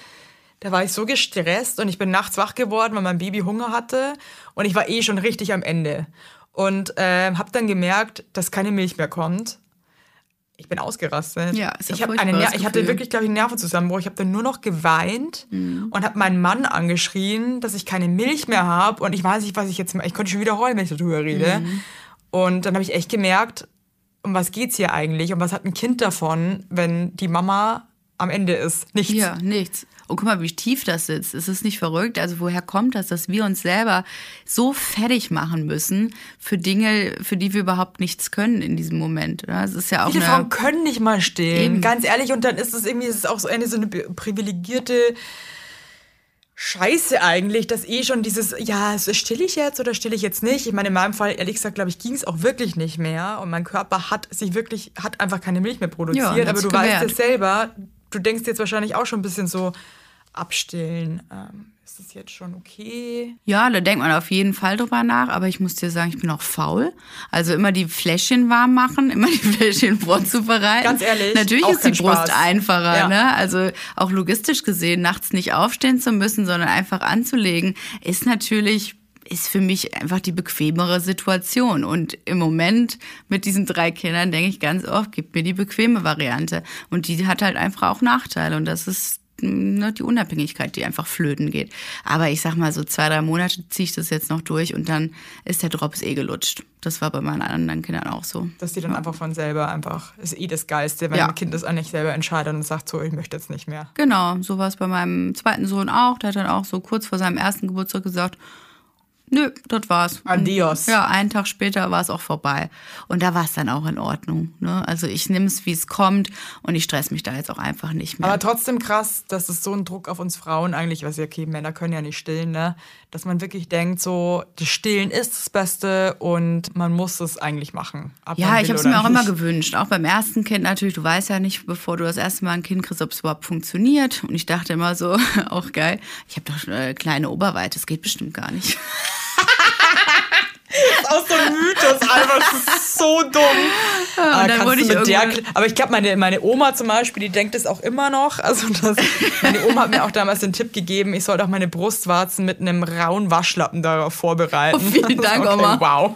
da war ich so gestresst und ich bin nachts wach geworden, weil mein Baby Hunger hatte und ich war eh schon richtig am Ende. Und äh, habe dann gemerkt, dass keine Milch mehr kommt. Ich bin ausgerastet. Ja, ist ja ich, hab eine Ner ich hatte wirklich, glaube ich, einen Nervenzusammenbruch. Ich habe dann nur noch geweint Mhm. und habe meinen Mann angeschrien, dass ich keine Milch mehr habe. Und ich weiß nicht, was ich jetzt mache. Ich konnte schon wieder heulen, wenn ich darüber rede. Mhm. Und dann habe ich echt gemerkt, um was geht's hier eigentlich? Und was hat ein Kind davon, wenn die Mama am Ende ist? Nichts. Ja, nichts. Und guck mal, wie tief das sitzt. Es ist nicht verrückt. Also woher kommt das, dass wir uns selber so fertig machen müssen für Dinge, für die wir überhaupt nichts können in diesem Moment? oder? Es ist ja auch Viele Frauen können nicht mal stillen. Eben. Ganz ehrlich, und dann ist es irgendwie, es ist auch so eine so eine privilegierte Scheiße eigentlich, dass eh schon dieses, ja, still ich jetzt oder still ich jetzt nicht? Ich meine, in meinem Fall, ehrlich gesagt, glaube ich, ging es auch wirklich nicht mehr. Und mein Körper hat sich wirklich, hat einfach keine Milch mehr Ja, produziert. und aber du weißt gewährt. es selber, du denkst jetzt wahrscheinlich auch schon ein bisschen so, abstillen. Ähm, ist das jetzt schon okay? Ja, da denkt man auf jeden Fall drüber nach, aber ich muss dir sagen, ich bin auch faul. Also immer die Fläschchen warm machen, immer die Fläschchen vorzubereiten. Ganz ehrlich, Natürlich ist die Brust Spaß. einfacher, Ja. ne? Also auch logistisch gesehen, nachts nicht aufstehen zu müssen, sondern einfach anzulegen, ist natürlich ist für mich einfach die bequemere Situation. Und im Moment mit diesen drei Kindern denke ich ganz oft, gib mir die bequeme Variante. Und die hat halt einfach auch Nachteile. Und das ist ne, die Unabhängigkeit, die einfach flöten geht. Aber ich sag mal, so zwei, drei Monate ziehe ich das jetzt noch durch und dann ist der Drops eh gelutscht. Das war bei meinen anderen Kindern auch so. Dass die dann einfach von selber einfach, ist eh das Geilste, wenn Ja. ein Kind das eigentlich selber entscheidet und sagt so, ich möchte jetzt nicht mehr. Genau, so war es bei meinem zweiten Sohn auch. Der hat dann auch so kurz vor seinem ersten Geburtstag gesagt, nö, das war's. Adios. Ja, einen Tag später war es auch vorbei. Und da war es dann auch in Ordnung. Ne? Also ich nehme es, wie es kommt und ich stress mich da jetzt auch einfach nicht mehr. Aber trotzdem krass, dass es so ein Druck auf uns Frauen eigentlich, was ja okay, Männer können ja nicht stillen, ne? Dass man wirklich denkt, so, das Stillen ist das Beste und man muss es eigentlich machen. Ja, ich habe es mir auch immer gewünscht. Auch beim ersten Kind natürlich. Du weißt ja nicht, bevor du das erste Mal ein Kind kriegst, ob es überhaupt funktioniert. Und ich dachte immer so, auch geil, ich habe doch äh, kleine Oberweite, das geht bestimmt gar nicht. Das ist auch so ein Mythos, einfach, das ist so dumm. aber, dann kannst wurde du ich aber ich glaube, meine, meine Oma zum Beispiel, die denkt es auch immer noch. Also das, meine Oma hat mir auch damals den Tipp gegeben, ich soll doch meine Brustwarzen mit einem rauen Waschlappen darauf vorbereiten. Oh, vielen Dank, Okay, Oma. Wow.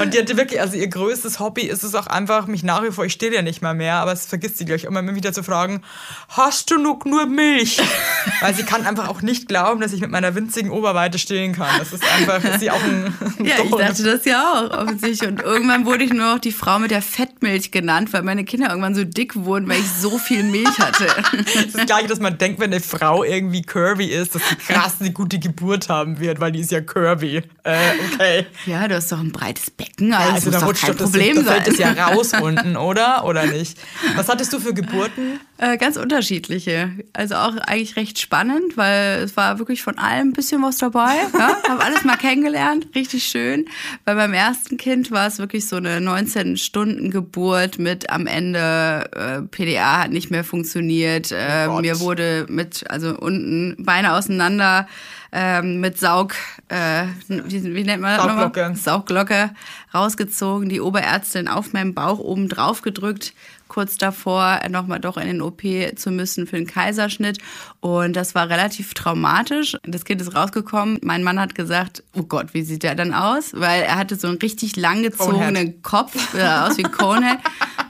Und die hatte wirklich, also ihr größtes Hobby ist es auch einfach, mich nach wie vor, ich still ja nicht mal mehr, aber es vergisst sie gleich immer immer wieder zu fragen, hast du noch nur Milch? Weil sie kann einfach auch nicht glauben, dass ich mit meiner winzigen Oberweite stillen kann. Das ist einfach, ist sie auch ein Ja, ich dachte das ja auch, offensichtlich. Und irgendwann wurde ich nur noch die Frau mit der Fettmilch genannt, weil meine Kinder irgendwann so dick wurden, weil ich so viel Milch hatte. Das ist das Gleiche, dass man denkt, wenn eine Frau irgendwie curvy ist, dass sie krass eine gute Geburt haben wird, weil die ist ja curvy. Äh, okay. Ja, du hast doch einen breites Becken, also, Ja, das also da rutscht kein doch das, Problem da sein. fällt es ja raus unten, oder? Oder nicht? Was hattest du für Geburten? Äh, ganz unterschiedliche. Also auch eigentlich recht spannend, weil es war wirklich von allem ein bisschen was dabei. Ja? Habe alles mal kennengelernt, richtig schön. Weil beim ersten Kind war es wirklich so eine 19-Stunden-Geburt mit am Ende äh, PDA hat nicht mehr funktioniert. Äh, Gott. mir wurde mit, also unten Beine auseinander ähm, mit Saug, äh, wie, wie nennt man das nochmal? Saugglocke. Saugglocke rausgezogen, die Oberärztin auf meinem Bauch oben drauf gedrückt, kurz davor nochmal doch in den OP zu müssen für den Kaiserschnitt. Und das war relativ traumatisch. Das Kind ist rausgekommen. Mein Mann hat gesagt, oh Gott, wie sieht der dann aus? Weil er hatte so einen richtig langgezogenen Kopf, äh, aus wie Conehead.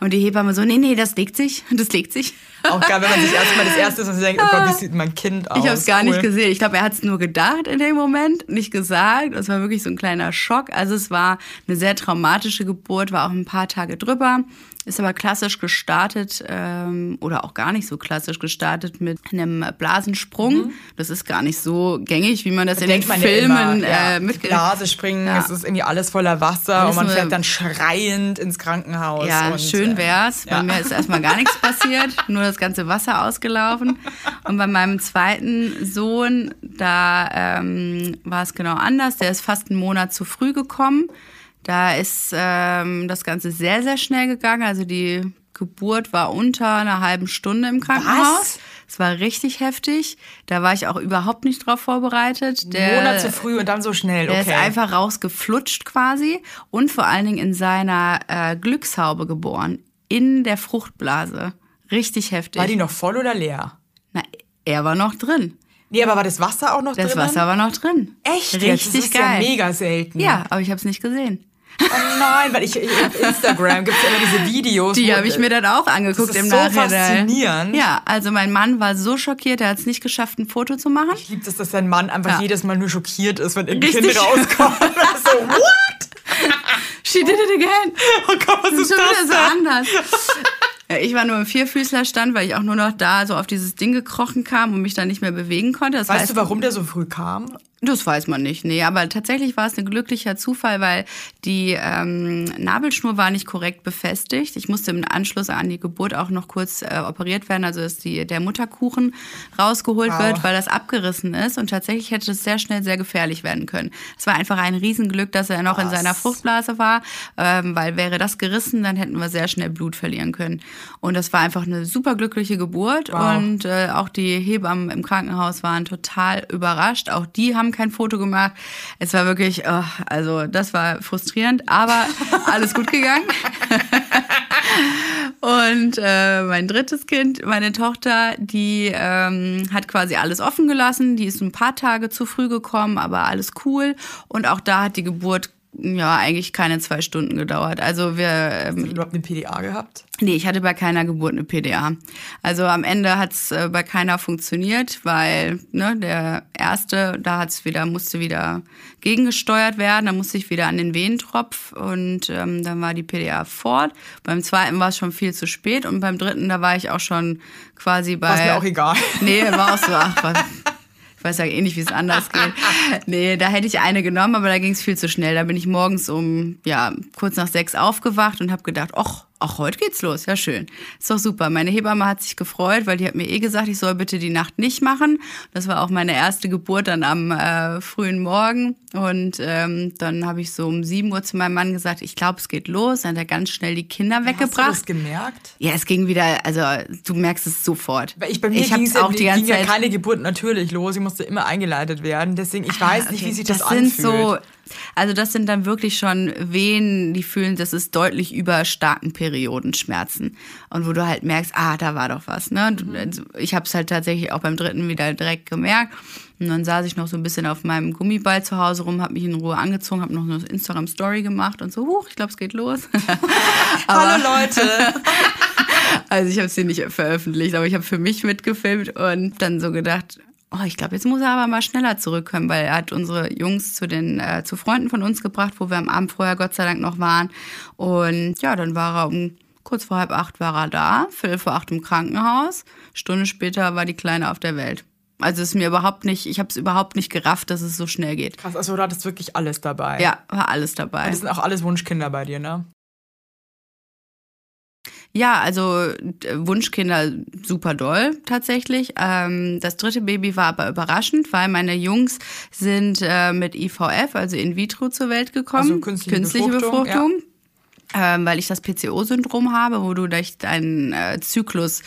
Und die Hebamme so, nee, nee, das legt sich, das legt sich. Auch geil, wenn man sich erstmal das erste ist und denkt, oh Gott, wie sieht mein Kind aus? Ich habe es gar Cool. nicht gesehen. Ich glaube, er hat es nur gedacht in dem Moment, nicht gesagt. Es war wirklich so ein kleiner Schock. Also es war eine sehr traumatische Geburt, war auch ein paar Tage drüber. Ist aber klassisch gestartet ähm, oder auch gar nicht so klassisch gestartet mit einem Blasensprung. Das ist gar nicht so gängig, wie man das in den Mhm. Filmen ja, äh, mit Blase springen, Ja. es ist irgendwie alles voller Wasser Alles und man fährt dann schreiend ins Krankenhaus. Ja, und, schön äh, wär's. Bei ja. mir ist erstmal gar nichts passiert, nur das ganze Wasser ausgelaufen. Und bei meinem zweiten Sohn, da ähm, war es genau anders. Der ist fast einen Monat zu früh gekommen. Da ist ähm, das Ganze sehr, sehr schnell gegangen. Also die Geburt war unter einer halben Stunde im Krankenhaus. Es war richtig heftig. Da war ich auch überhaupt nicht drauf vorbereitet. Der, Monat zu früh und dann so schnell, der okay. ist einfach rausgeflutscht quasi und vor allen Dingen in seiner äh, Glückshaube geboren. In der Fruchtblase. Richtig heftig. war die noch voll oder leer? Na, er war noch drin. Nee, aber war das Wasser auch noch Das drin? Wasser war noch drin. Echt? Richtig das ist geil. ja mega selten. Ja, aber ich habe es nicht gesehen. Oh nein, weil ich, ich auf Instagram gibt es ja immer diese Videos. Die habe ich mir dann auch angeguckt Das ist im so Nachhinein. faszinierend. Ja, also mein Mann war so schockiert, er hat es nicht geschafft, ein Foto zu machen. Ich liebe es, dass dein Mann einfach Ja. jedes Mal nur schockiert ist, wenn Richtig. Kind rauskommt. so, what? She did it again. Oh Gott, was Das ist ist schon das wieder so anders. Ich war nur im Vierfüßlerstand, weil ich auch nur noch da so auf dieses Ding gekrochen kam und mich dann nicht mehr bewegen konnte. Das Weißt heißt, du, warum der so früh kam? Das weiß man nicht, nee. Aber tatsächlich war es ein glücklicher Zufall, weil die ähm, Nabelschnur war nicht korrekt befestigt. Ich musste im Anschluss an die Geburt auch noch kurz äh, operiert werden, also dass die, der Mutterkuchen rausgeholt Wow. wird, weil das abgerissen ist. Und tatsächlich hätte es sehr schnell sehr gefährlich werden können. Es war einfach ein Riesenglück, dass er noch in Was? seiner Fruchtblase war, ähm, weil wäre das gerissen, dann hätten wir sehr schnell Blut verlieren können. Und das war einfach eine super glückliche Geburt. Wow. Und äh, auch die Hebammen im Krankenhaus waren total überrascht. Auch die haben kein Foto gemacht. Es war wirklich, oh, also das war frustrierend, aber alles gut gegangen. Und äh, mein drittes Kind, meine Tochter, die ähm, hat quasi alles offen gelassen. Die ist ein paar Tage zu früh gekommen, aber alles cool. Und auch da hat die Geburt ja eigentlich keine zwei Stunden gedauert. Also wir ähm, Hast du überhaupt eine PDA gehabt? Nee, ich hatte bei keiner Geburt eine PDA. Also am Ende hat's äh, bei keiner funktioniert, weil ne, der erste, da hat's wieder, musste wieder gegengesteuert werden, da musste ich wieder an den Venentropf und ähm, dann war die PDA fort. Beim zweiten war es schon viel zu spät und beim dritten, da war ich auch schon quasi bei. War mir auch egal. Nee, war auch so, ach, was, weiß ja eh nicht, wie es anders geht. Nee, da hätte ich eine genommen, aber da ging es viel zu schnell. Da bin ich morgens um, ja, kurz nach sechs aufgewacht und habe gedacht, ach, ach, heute geht's los. Ja, schön. Ist doch super. Meine Hebamme hat sich gefreut, weil die hat mir eh gesagt, ich soll bitte die Nacht nicht machen. Das war auch meine erste Geburt dann am äh, frühen Morgen. Und ähm, dann habe ich so um sieben Uhr zu meinem Mann gesagt, ich glaube, es geht los. Dann hat er ganz schnell die Kinder Hast du weggebracht. das gemerkt? Ja, es ging wieder, also du merkst es sofort. Weil ich bei mir ich ging's auch die ganze ging ja keine Geburt natürlich los. Ich musste immer eingeleitet werden. Deswegen, ich weiß nicht, Okay, wie sich das, sind anfühlt. so, also das sind dann wirklich schon Wehen, die fühlen, das ist deutlich über starken Periodenschmerzen. Und wo du halt merkst, ah, da war doch was. Ne? Du- also Ich habe es halt tatsächlich auch beim dritten wieder direkt gemerkt. Und dann saß ich noch so ein bisschen auf meinem Gummiball zu Hause rum, habe mich in Ruhe angezogen, habe noch eine Instagram-Story gemacht und so, huch, ich glaube, es geht los. Hallo Leute. Also ich habe sie nicht veröffentlicht, aber ich habe für mich mitgefilmt und dann so gedacht, oh, ich glaube, jetzt muss er aber mal schneller zurückkommen, weil er hat unsere Jungs zu den äh, zu Freunden von uns gebracht, wo wir am Abend vorher Gott sei Dank noch waren. Und ja, dann war er um kurz vor halb acht war er da, viertel vor acht im Krankenhaus. Stunde später war die Kleine auf der Welt. Also es ist mir überhaupt nicht, ich habe es überhaupt nicht gerafft, dass es so schnell geht. Krass, also du hattest wirklich alles dabei. Ja, war alles dabei. Das sind auch alles Wunschkinder bei dir, ne? Ja, also Wunschkinder super doll tatsächlich. Ähm, das dritte Baby war aber überraschend, weil meine Jungs sind äh, mit IVF, also in vitro, zur Welt gekommen. Also künstliche Befruchtung, Befruchtung. Ähm, weil ich das PCO-Syndrom habe, wo du durch deinen äh, Zyklus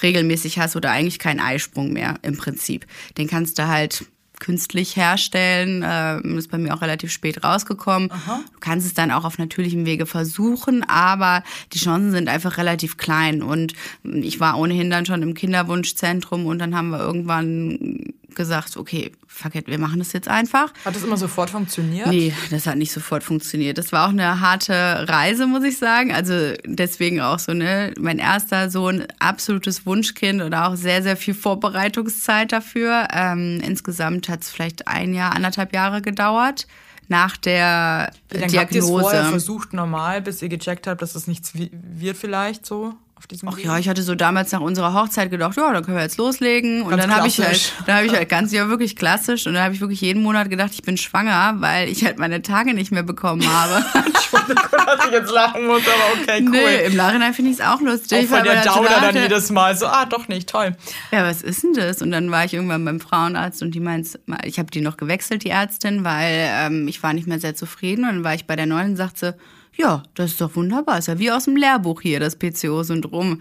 regelmäßig hast oder eigentlich keinen Eisprung mehr im Prinzip. Den kannst du halt künstlich herstellen. Ähm, ist bei mir auch relativ spät rausgekommen. Du kannst es dann auch auf natürlichem Wege versuchen, aber die Chancen sind einfach relativ klein. Und ich war ohnehin dann schon im Kinderwunschzentrum und dann haben wir irgendwann gesagt, okay, fuck it, wir machen das jetzt einfach. Hat das immer sofort funktioniert? Nee, das hat nicht sofort funktioniert. Das war auch eine harte Reise, muss ich sagen. Also deswegen auch so, ne, mein erster Sohn, absolutes Wunschkind und auch sehr, sehr viel Vorbereitungszeit dafür. Ähm, insgesamt hat es vielleicht ein Jahr, anderthalb Jahre gedauert nach der Wie lange habt ihr es vorher Diagnose. versucht, normal, bis ihr gecheckt habt, dass das nichts wi- wird vielleicht so auf diesem Ach Weg? ja, ich hatte so damals nach unserer Hochzeit gedacht, ja, dann können wir jetzt loslegen. Und Ganz dann habe ich halt, dann habe ich halt ganz ja wirklich klassisch und dann habe ich wirklich jeden Monat gedacht, ich bin schwanger, weil ich halt meine Tage nicht mehr bekommen habe. Entschuldigung, dass ich jetzt lachen muss, aber okay, cool. Nee, im Nachhinein finde ich es auch lustig. Auch weil der so Downer dann jedes Mal so, ah, doch nicht, toll. Ja, was ist denn das? Und dann war ich irgendwann beim Frauenarzt und die meint, ich habe die noch gewechselt, die Ärztin, weil ähm, ich war nicht mehr sehr zufrieden. Und dann war ich bei der neuen und sagte, ja, das ist doch wunderbar, ist ja wie aus dem Lehrbuch hier, das PCO-Syndrom.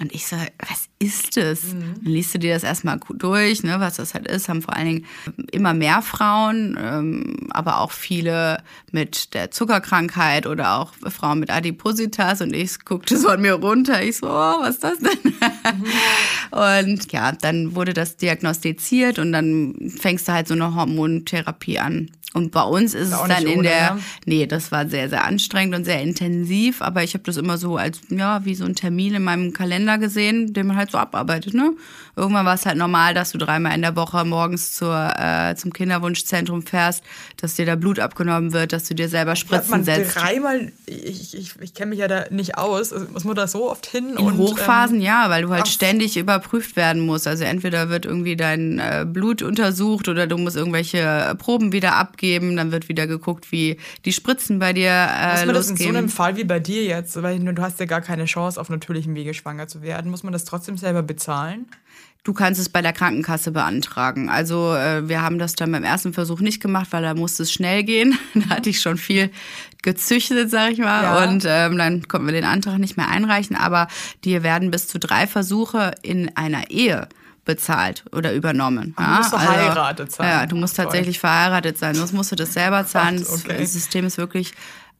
Und ich so, was ist das? Dann liest du dir das erstmal gut durch, ne, was das halt ist. Haben vor allen Dingen immer mehr Frauen, ähm, aber auch viele mit der Zuckerkrankheit oder auch Frauen mit Adipositas. Und ich guckte so an mir runter. Ich so, oh, was ist das denn? Und ja, dann wurde das diagnostiziert und dann fängst du halt so eine Hormontherapie an. Und bei uns ist es dann in ohne, der, ne? nee, das war sehr, sehr anstrengend und sehr intensiv, aber ich habe das immer so als, ja, wie so ein Termin in meinem Kalender gesehen, den man halt so abarbeitet, ne? Irgendwann war es halt normal, dass du dreimal in der Woche morgens zur, äh, zum Kinderwunschzentrum fährst, dass dir da Blut abgenommen wird, dass du dir selber Spritzen man setzt. dreimal, ich, ich, ich kenne mich ja da nicht aus, also muss man da so oft hin? In und, Hochphasen ähm, ja, weil du halt ständig überprüft werden musst. Also entweder wird irgendwie dein äh, Blut untersucht oder du musst irgendwelche Proben wieder abgeben. Dann wird wieder geguckt, wie die Spritzen bei dir äh, Muss man das in so einem Fall wie bei dir jetzt, weil du hast ja gar keine Chance, auf natürlichem Wege schwanger zu werden, muss man das trotzdem selber bezahlen? Du kannst es bei der Krankenkasse beantragen. Also äh, wir haben das dann beim ersten Versuch nicht gemacht, weil da musste es schnell gehen. da hatte ich schon viel gezüchtet, sag ich mal. Ja. Und ähm, dann konnten wir den Antrag nicht mehr einreichen. Aber dir werden bis zu drei Versuche in einer Ehe bezahlt oder übernommen. du musst verheiratet sein. Ja, du musst tatsächlich verheiratet sein, sonst musst du das selber zahlen. Okay. Das System ist wirklich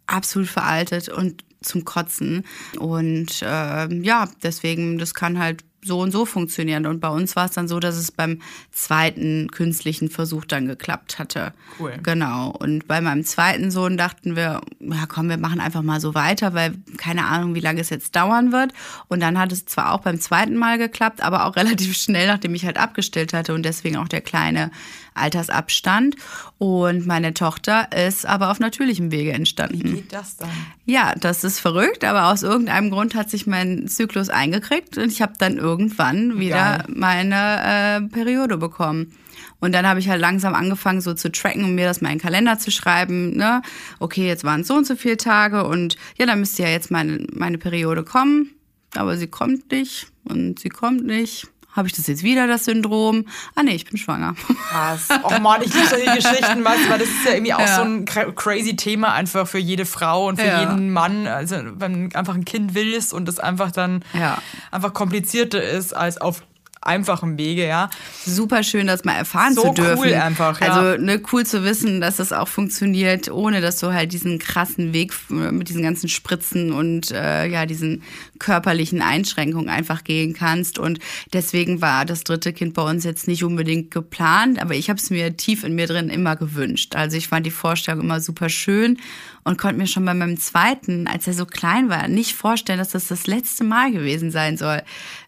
absolut veraltet und zum Kotzen. Und ähm, ja, deswegen, das kann halt so und so funktionieren. Und bei uns war es dann so, dass es beim zweiten künstlichen Versuch dann geklappt hatte. Cool. Genau. Und bei meinem zweiten Sohn dachten wir, ja komm, wir machen einfach mal so weiter, weil keine Ahnung, wie lange es jetzt dauern wird. Und dann hat es zwar auch beim zweiten Mal geklappt, aber auch relativ schnell, nachdem ich halt abgestillt hatte und deswegen auch der kleine Altersabstand. Und meine Tochter ist aber auf natürlichem Wege entstanden. Wie geht das dann? Ja, das ist verrückt, aber aus irgendeinem Grund hat sich mein Zyklus eingekriegt und ich habe dann irgendwann wieder Geil. meine äh, Periode bekommen. Und dann habe ich halt langsam angefangen, so zu tracken und mir das mal in den Kalender zu schreiben. Ne? Okay, jetzt waren es so und so viele Tage und ja, dann müsste ja jetzt meine, meine Periode kommen. Aber sie kommt nicht und sie kommt nicht. Habe ich das jetzt wieder, das Syndrom? Ah nee, ich bin schwanger. Krass. Oh Mann, ich liebe solche Geschichten, weißt du, weil das ist ja irgendwie auch Ja. so ein cra- crazy Thema einfach für jede Frau und für Ja. jeden Mann. Also wenn du einfach ein Kind willst und das einfach dann Ja. einfach komplizierter ist als auf einfachem Wege, ja. super schön, das mal erfahren So zu dürfen. cool einfach, ja. Also ne, cool zu wissen, dass das auch funktioniert, ohne dass du halt diesen krassen Weg äh, mit diesen ganzen Spritzen und äh, ja diesen körperlichen Einschränkungen einfach gehen kannst. Und deswegen war das dritte Kind bei uns jetzt nicht unbedingt geplant, aber ich habe es mir tief in mir drin immer gewünscht. Also ich fand die Vorstellung immer super schön und konnte mir schon bei meinem zweiten, als er so klein war, nicht vorstellen, dass das das letzte Mal gewesen sein soll.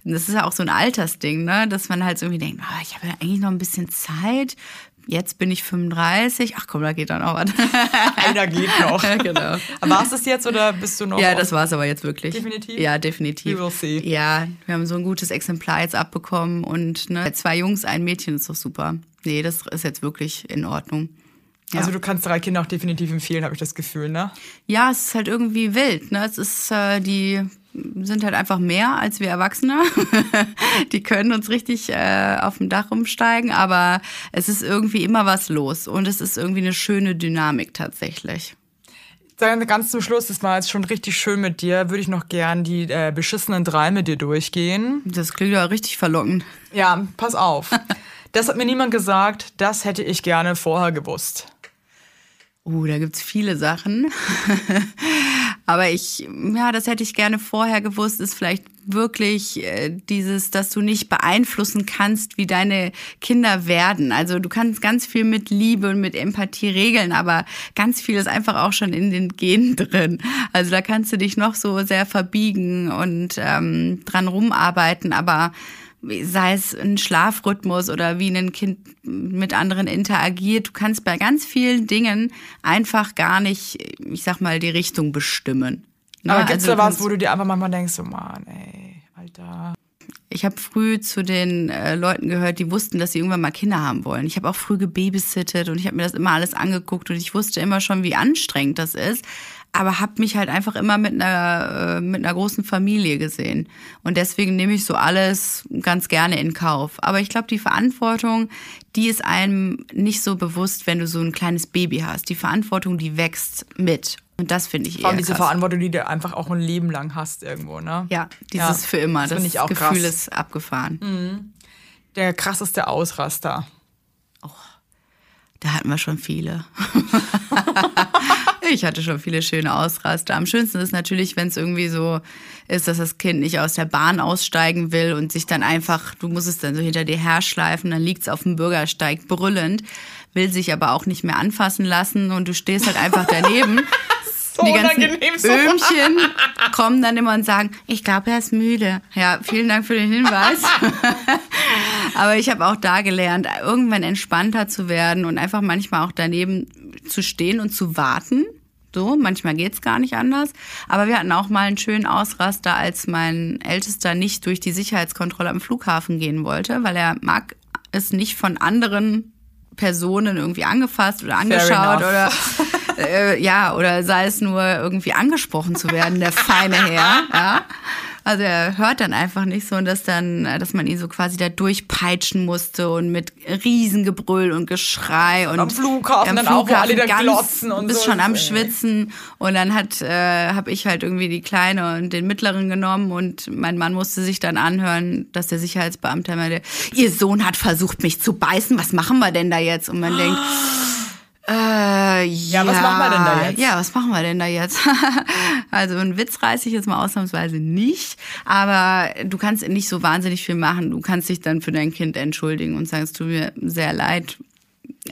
Und das ist ja auch so ein Altersding, ne? dass man halt so irgendwie denkt, ah, ich habe ja eigentlich noch ein bisschen Zeit. jetzt bin ich 35. Ach komm, da geht dann auch was. Einer geht noch. genau. War es das jetzt oder bist du noch? Ja, das war's aber jetzt wirklich. Definitiv? Ja, definitiv. We will see. Ja, wir haben so ein gutes Exemplar jetzt abbekommen und ne, zwei Jungs, ein Mädchen ist doch super. Nee, das ist jetzt wirklich in Ordnung. Ja. Also du kannst drei Kinder auch definitiv empfehlen, habe ich das Gefühl, ne? Ja, es ist halt irgendwie wild. Ne? Es ist, äh, die sind halt einfach mehr als wir Erwachsene. die können uns richtig äh, auf dem Dach rumsteigen, aber es ist irgendwie immer was los und es ist irgendwie eine schöne Dynamik tatsächlich. Dann ganz zum Schluss, das war jetzt schon richtig schön mit dir, würde ich noch gern die äh, beschissenen drei mit dir durchgehen. Das klingt ja richtig verlockend. Ja, pass auf. Das hat mir niemand gesagt, das hätte ich gerne vorher gewusst. Oh, da gibt's viele Sachen. Aber ich, ja, das hätte ich gerne vorher gewusst, ist vielleicht wirklich äh, dieses, dass du nicht beeinflussen kannst, wie deine Kinder werden. Also du kannst ganz viel mit Liebe und mit Empathie regeln, aber ganz viel ist einfach auch schon in den Genen drin. Also da kannst du dich noch so sehr verbiegen und ähm, dran rumarbeiten, aber sei es ein Schlafrhythmus oder wie ein Kind mit anderen interagiert. Du kannst bei ganz vielen Dingen einfach gar nicht, ich sag mal, die Richtung bestimmen. Ne? Aber gibt's Also da was, wo du dir einfach manchmal denkst, so Mann, ey, Alter. Ich habe früh zu den äh, Leuten gehört, die wussten, dass sie irgendwann mal Kinder haben wollen. Ich habe auch früh gebabysittet und ich habe mir das immer alles angeguckt und ich wusste immer schon, wie anstrengend das ist, aber habe mich halt einfach immer mit einer äh, mit einer großen Familie gesehen und deswegen nehme ich so alles ganz gerne in Kauf. Aber ich glaube, die Verantwortung, die ist einem nicht so bewusst, wenn du so ein kleines Baby hast. Die Verantwortung, die wächst mit und das finde ich Vor allem diese krass. Verantwortung, die du einfach auch ein Leben lang hast irgendwo, ne? Ja, dieses Ja, für immer. das Das, finde ich auch Gefühl krass. ist abgefahren. Der krasseste Ausraster. Da hatten wir schon viele. ich hatte schon viele schöne Ausraster. Am schönsten ist natürlich, wenn es irgendwie so ist, dass das Kind nicht aus der Bahn aussteigen will und sich dann einfach, du musst es dann so hinter dir herschleifen, dann liegt es auf dem Bürgersteig brüllend, will sich aber auch nicht mehr anfassen lassen und du stehst halt einfach daneben. So die ganzen unangenehm, so. Öhmchen kommen dann immer und sagen, ich glaube, er ist müde. Ja, vielen Dank für den Hinweis. Aber ich habe auch da gelernt, irgendwann entspannter zu werden und einfach manchmal auch daneben zu stehen und zu warten. So, manchmal geht's gar nicht anders. Aber wir hatten auch mal einen schönen Ausraster, als mein Ältester nicht durch die Sicherheitskontrolle am Flughafen gehen wollte, weil er mag es nicht von anderen Personen irgendwie angefasst oder angeschaut oder äh, ja, oder sei es nur irgendwie angesprochen zu werden, der feine Herr, ja. Also er hört dann einfach nicht so und dass dann, dass man ihn so quasi da durchpeitschen musste und mit Riesengebrüll und Geschrei und am Flughafen dann auch, wo alle dann glotzen und bist so. schon am. Schwitzen und dann hat äh, habe ich halt irgendwie die kleine und den mittleren genommen und mein Mann musste sich dann anhören, dass der Sicherheitsbeamte meinte, ihr Sohn hat versucht mich zu beißen, was machen wir denn da jetzt? Und man denkt äh, ja, was machen wir denn da jetzt? Ja, was machen wir denn da jetzt? also einen Witz reiße ich jetzt mal ausnahmsweise nicht, aber du kannst nicht so wahnsinnig viel machen. Du kannst dich dann für dein Kind entschuldigen und sagen, es tut mir sehr leid.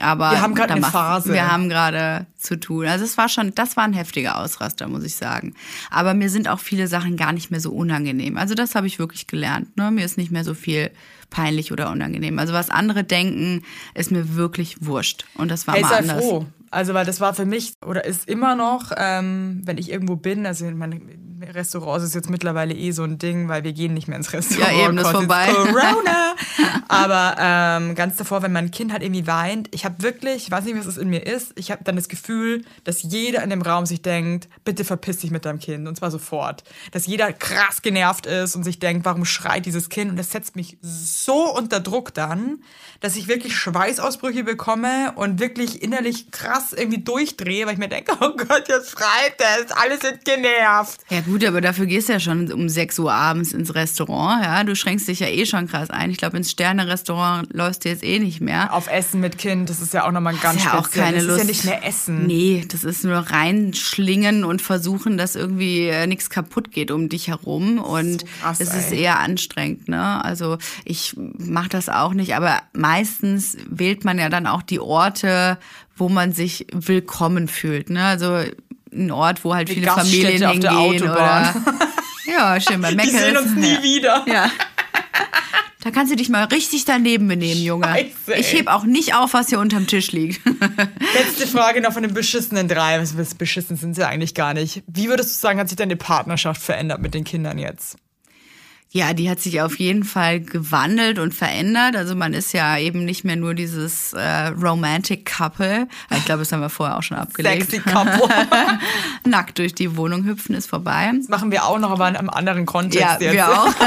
Aber Wir haben grad da eine Phase. Wir haben gerade zu tun. Also es war schon, das war ein heftiger Ausraster, muss ich sagen. Aber mir sind auch viele Sachen gar nicht mehr so unangenehm. Also das habe ich wirklich gelernt. Ne? Mir ist nicht mehr so viel peinlich oder unangenehm. Also was andere denken, ist mir wirklich wurscht. Und das war Hey, mal sei anders. froh. Also, weil das war für mich oder ist immer noch, ähm, wenn ich irgendwo bin, also in meinen Restaurants ist jetzt mittlerweile eh so ein Ding, weil wir gehen nicht mehr ins Restaurant. Ja, eben, das ist vorbei. Corona. Aber ähm, ganz davor, wenn mein Kind halt irgendwie weint, ich habe wirklich, ich weiß nicht, was es in mir ist, ich habe dann das Gefühl, dass jeder in dem Raum sich denkt, bitte verpiss dich mit deinem Kind. Und zwar sofort. Dass jeder krass genervt ist und sich denkt, warum schreit dieses Kind? Und das setzt mich so unter Druck dann, dass ich wirklich Schweißausbrüche bekomme und wirklich innerlich krass irgendwie durchdrehe, weil ich mir denke, oh Gott, jetzt schreit es, alle sind genervt. Ja gut, aber dafür gehst du ja schon um 6 Uhr abends ins Restaurant. Ja, du schränkst dich ja eh schon krass ein. Ich glaube, ins Sterne-Restaurant läufst du jetzt eh nicht mehr. Auf Essen mit Kind, das ist ja auch nochmal ein ganz ja auch keine das Lust. ist ja nicht mehr Essen. Nee, das ist nur reinschlingen und versuchen, dass irgendwie äh, nichts kaputt geht um dich herum. Und So krass, es ist ey. eher anstrengend, ne? Also ich mache das auch nicht, aber meistens wählt man ja dann auch die Orte, wo man sich willkommen fühlt. Ne? Also ein Ort, wo halt Die viele Familien auf der hingehen Autobahn. oder ja, schön bei Die Meckes. sehen uns nie ja. wieder. Ja. Da kannst du dich mal richtig daneben benehmen, Junge. Scheiße, ich heb auch nicht auf, was hier unterm Tisch liegt. Letzte Frage noch von den beschissenen drei. Was beschissen sind sie eigentlich gar nicht. Wie würdest du sagen, hat sich deine Partnerschaft verändert mit den Kindern jetzt? Ja, die hat sich auf jeden Fall gewandelt und verändert. Also man ist ja eben nicht mehr nur dieses äh, Romantic Couple. Ich glaube, das haben wir vorher auch schon abgelegt. Sexy Couple. Nackt durch die Wohnung hüpfen ist vorbei. Das machen wir auch noch, aber in einem anderen Kontext Ja, jetzt. wir auch.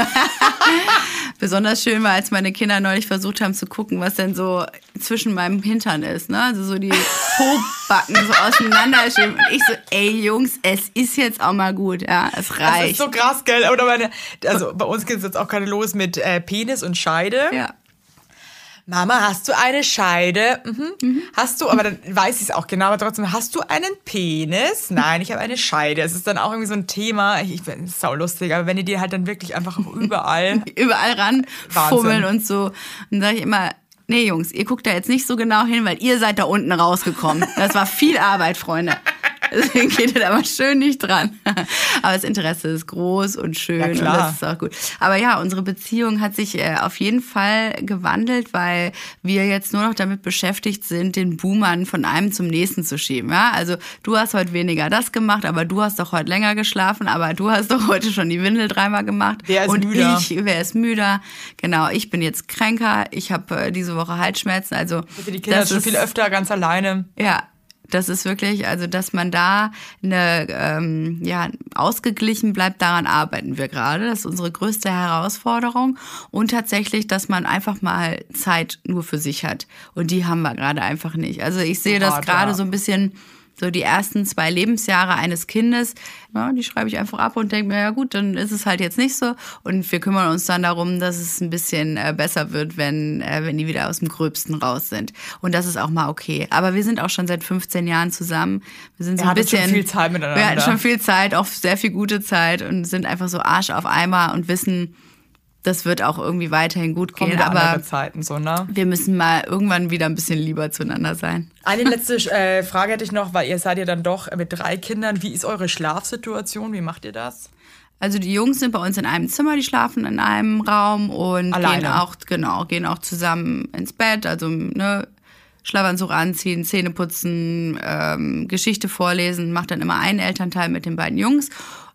Besonders schön war, als meine Kinder neulich versucht haben zu gucken, was denn so zwischen meinem Hintern ist. Ne? Also so die Po-Backen so auseinanderschieben. Und ich so, ey Jungs, es ist jetzt auch mal gut. Ja, es Das ist reicht. so krass, gell? Oder meine, also bei uns geht es jetzt auch gerade los mit äh, Penis und Scheide. ja. Mama, hast du eine Scheide? Mhm. Hast du, aber dann weiß ich es auch genau, aber trotzdem, hast du einen Penis? Nein, ich habe eine Scheide. Es ist dann auch irgendwie so ein Thema, ich es sau lustig, aber wenn ihr die halt dann wirklich einfach auch überall. überall ran Wahnsinn. fummeln und so. Und sage ich immer, nee Jungs, ihr guckt da jetzt nicht so genau hin, weil ihr seid da unten rausgekommen. Das war viel Arbeit, Freunde. Deswegen geht ihr da mal schön nicht dran. Aber das Interesse ist groß und schön Ja, und das ist auch gut. Aber ja, unsere Beziehung hat sich äh, auf jeden Fall gewandelt, weil wir jetzt nur noch damit beschäftigt sind, den Boomern von einem zum nächsten zu schieben. Ja? Also du hast heute weniger das gemacht, aber du hast doch heute länger geschlafen, aber du hast doch heute schon die Windel dreimal gemacht. Wer ist und müder? ich wer ist müder? Genau, ich bin jetzt kränker. Ich habe äh, diese Woche Halsschmerzen. Also Für die Kinder das schon ist, viel öfter ganz alleine. Ja, das ist wirklich, also dass man da eine, ähm, ja, ausgeglichen bleibt, daran arbeiten wir gerade. Das ist unsere größte Herausforderung. Und tatsächlich, dass man einfach mal Zeit nur für sich hat. Und die haben wir gerade einfach nicht. Also ich sehe das gerade so ein bisschen so die ersten zwei Lebensjahre eines Kindes, ja, die schreibe ich einfach ab und denke mir, ja gut, dann ist es halt jetzt nicht so. Und wir kümmern uns dann darum, dass es ein bisschen äh, besser wird, wenn, äh, wenn die wieder aus dem Gröbsten raus sind. Und das ist auch mal okay. Aber wir sind auch schon seit 15 Jahren zusammen. Wir sind so ein hattet schon bisschen. viel Zeit miteinander. Wir hatten schon viel Zeit, auch sehr viel gute Zeit und sind einfach so Arsch auf Eimer und wissen, das wird auch irgendwie weiterhin gut Kommen gehen. Aber Zeiten so, ne? wir müssen mal irgendwann wieder ein bisschen lieber zueinander sein. Eine letzte äh, Frage hätte ich noch, weil ihr seid ja dann doch mit drei Kindern. Wie ist eure Schlafsituation? Wie macht ihr das? Also die Jungs sind bei uns in einem Zimmer, die schlafen in einem Raum und Alleine? gehen auch genau gehen auch zusammen ins Bett. Also ne, Schlafanzug anziehen, Zähne putzen, ähm, Geschichte vorlesen. Macht dann immer ein Elternteil mit den beiden Jungs.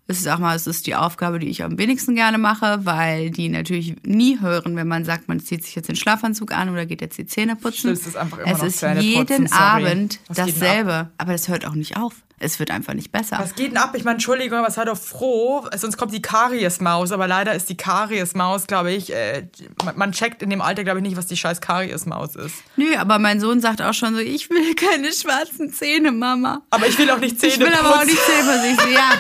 Es ist auch mal, es ist die Aufgabe, die ich am wenigsten gerne mache, weil die natürlich nie hören, wenn man sagt, man zieht sich jetzt den Schlafanzug an oder geht jetzt die Zähne putzen. Ist einfach immer es noch ist Zähne jeden putzen. Abend Was dasselbe, aber das hört auch nicht auf. Es wird einfach nicht besser. Was geht denn ab? Ich meine, Entschuldigung, aber seid doch froh, sonst kommt die Kariesmaus. Aber leider ist die Kariesmaus, glaube ich, äh, man- checkt in dem Alter, glaube ich, nicht, was die scheiß Kariesmaus ist. Nö, aber mein Sohn sagt auch schon so, ich will keine schwarzen Zähne, Mama. Aber ich will auch nicht Zähne Ich will aber auch putzen. nicht Zähne putzen. Ich ja.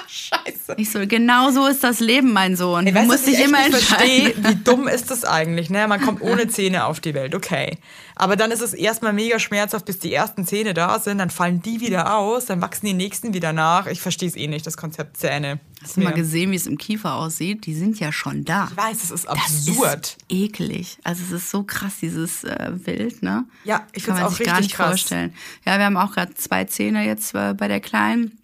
Scheiße. Ich so, genau so ist das Leben, mein Sohn. Ey, du musst ich dich immer nicht verstehe, entscheiden. wie dumm ist das eigentlich? Ne? Man kommt ohne Zähne auf die Welt, okay. Aber dann ist es erstmal mega schmerzhaft, bis die ersten Zähne da sind, dann fallen die wieder aus, dann wachsen die nächsten wieder nach. Ich verstehe es eh nicht, das Konzept Zähne. Hast du mal gesehen, wie es im Kiefer aussieht? Die sind ja schon da. Ich weiß, es ist Das absurd. ist ekelig. Also es ist so krass, dieses äh, Wild, ne? Ja, ich Kann man auch sich gar richtig nicht krass. vorstellen. Ja, wir haben auch gerade zwei Zähne jetzt äh, bei der Kleinen.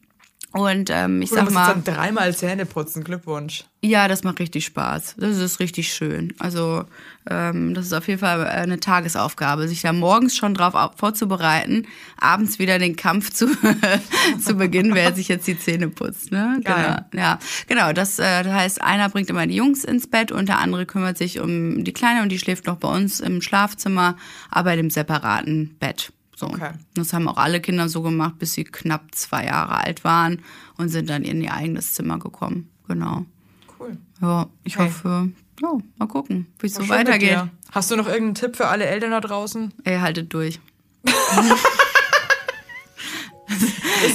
Und ähm, ich Du sag musst mal, jetzt dann dreimal Zähne putzen, Glückwunsch. Ja, das macht richtig Spaß. Das ist richtig schön. Also ähm, das ist auf jeden Fall eine Tagesaufgabe, sich da morgens schon drauf au- vorzubereiten, abends wieder den Kampf zu, zu beginnen, wer sich jetzt die Zähne putzt. Ne? Geil. Genau. Ja, genau. Das, äh, das heißt, einer bringt immer die Jungs ins Bett und der andere kümmert sich um die Kleine und die schläft noch bei uns im Schlafzimmer, aber in dem separaten Bett. So. Okay. Das haben auch alle Kinder so gemacht, bis sie knapp zwei Jahre alt waren und sind dann in ihr eigenes Zimmer gekommen. Genau. Cool. Ja, ich Okay. hoffe, ja, mal gucken, wie es so weitergeht. Hast du noch irgendeinen Tipp für alle Eltern da draußen? Ey, haltet durch.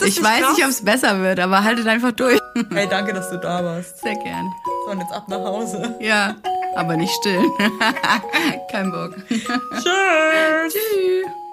Ich weiß krass? nicht, ob es besser wird, aber haltet einfach durch. Hey, danke, dass du da warst. Sehr gern. So, und jetzt ab nach Hause. Ja, aber nicht still. Kein Bock. Tschüss.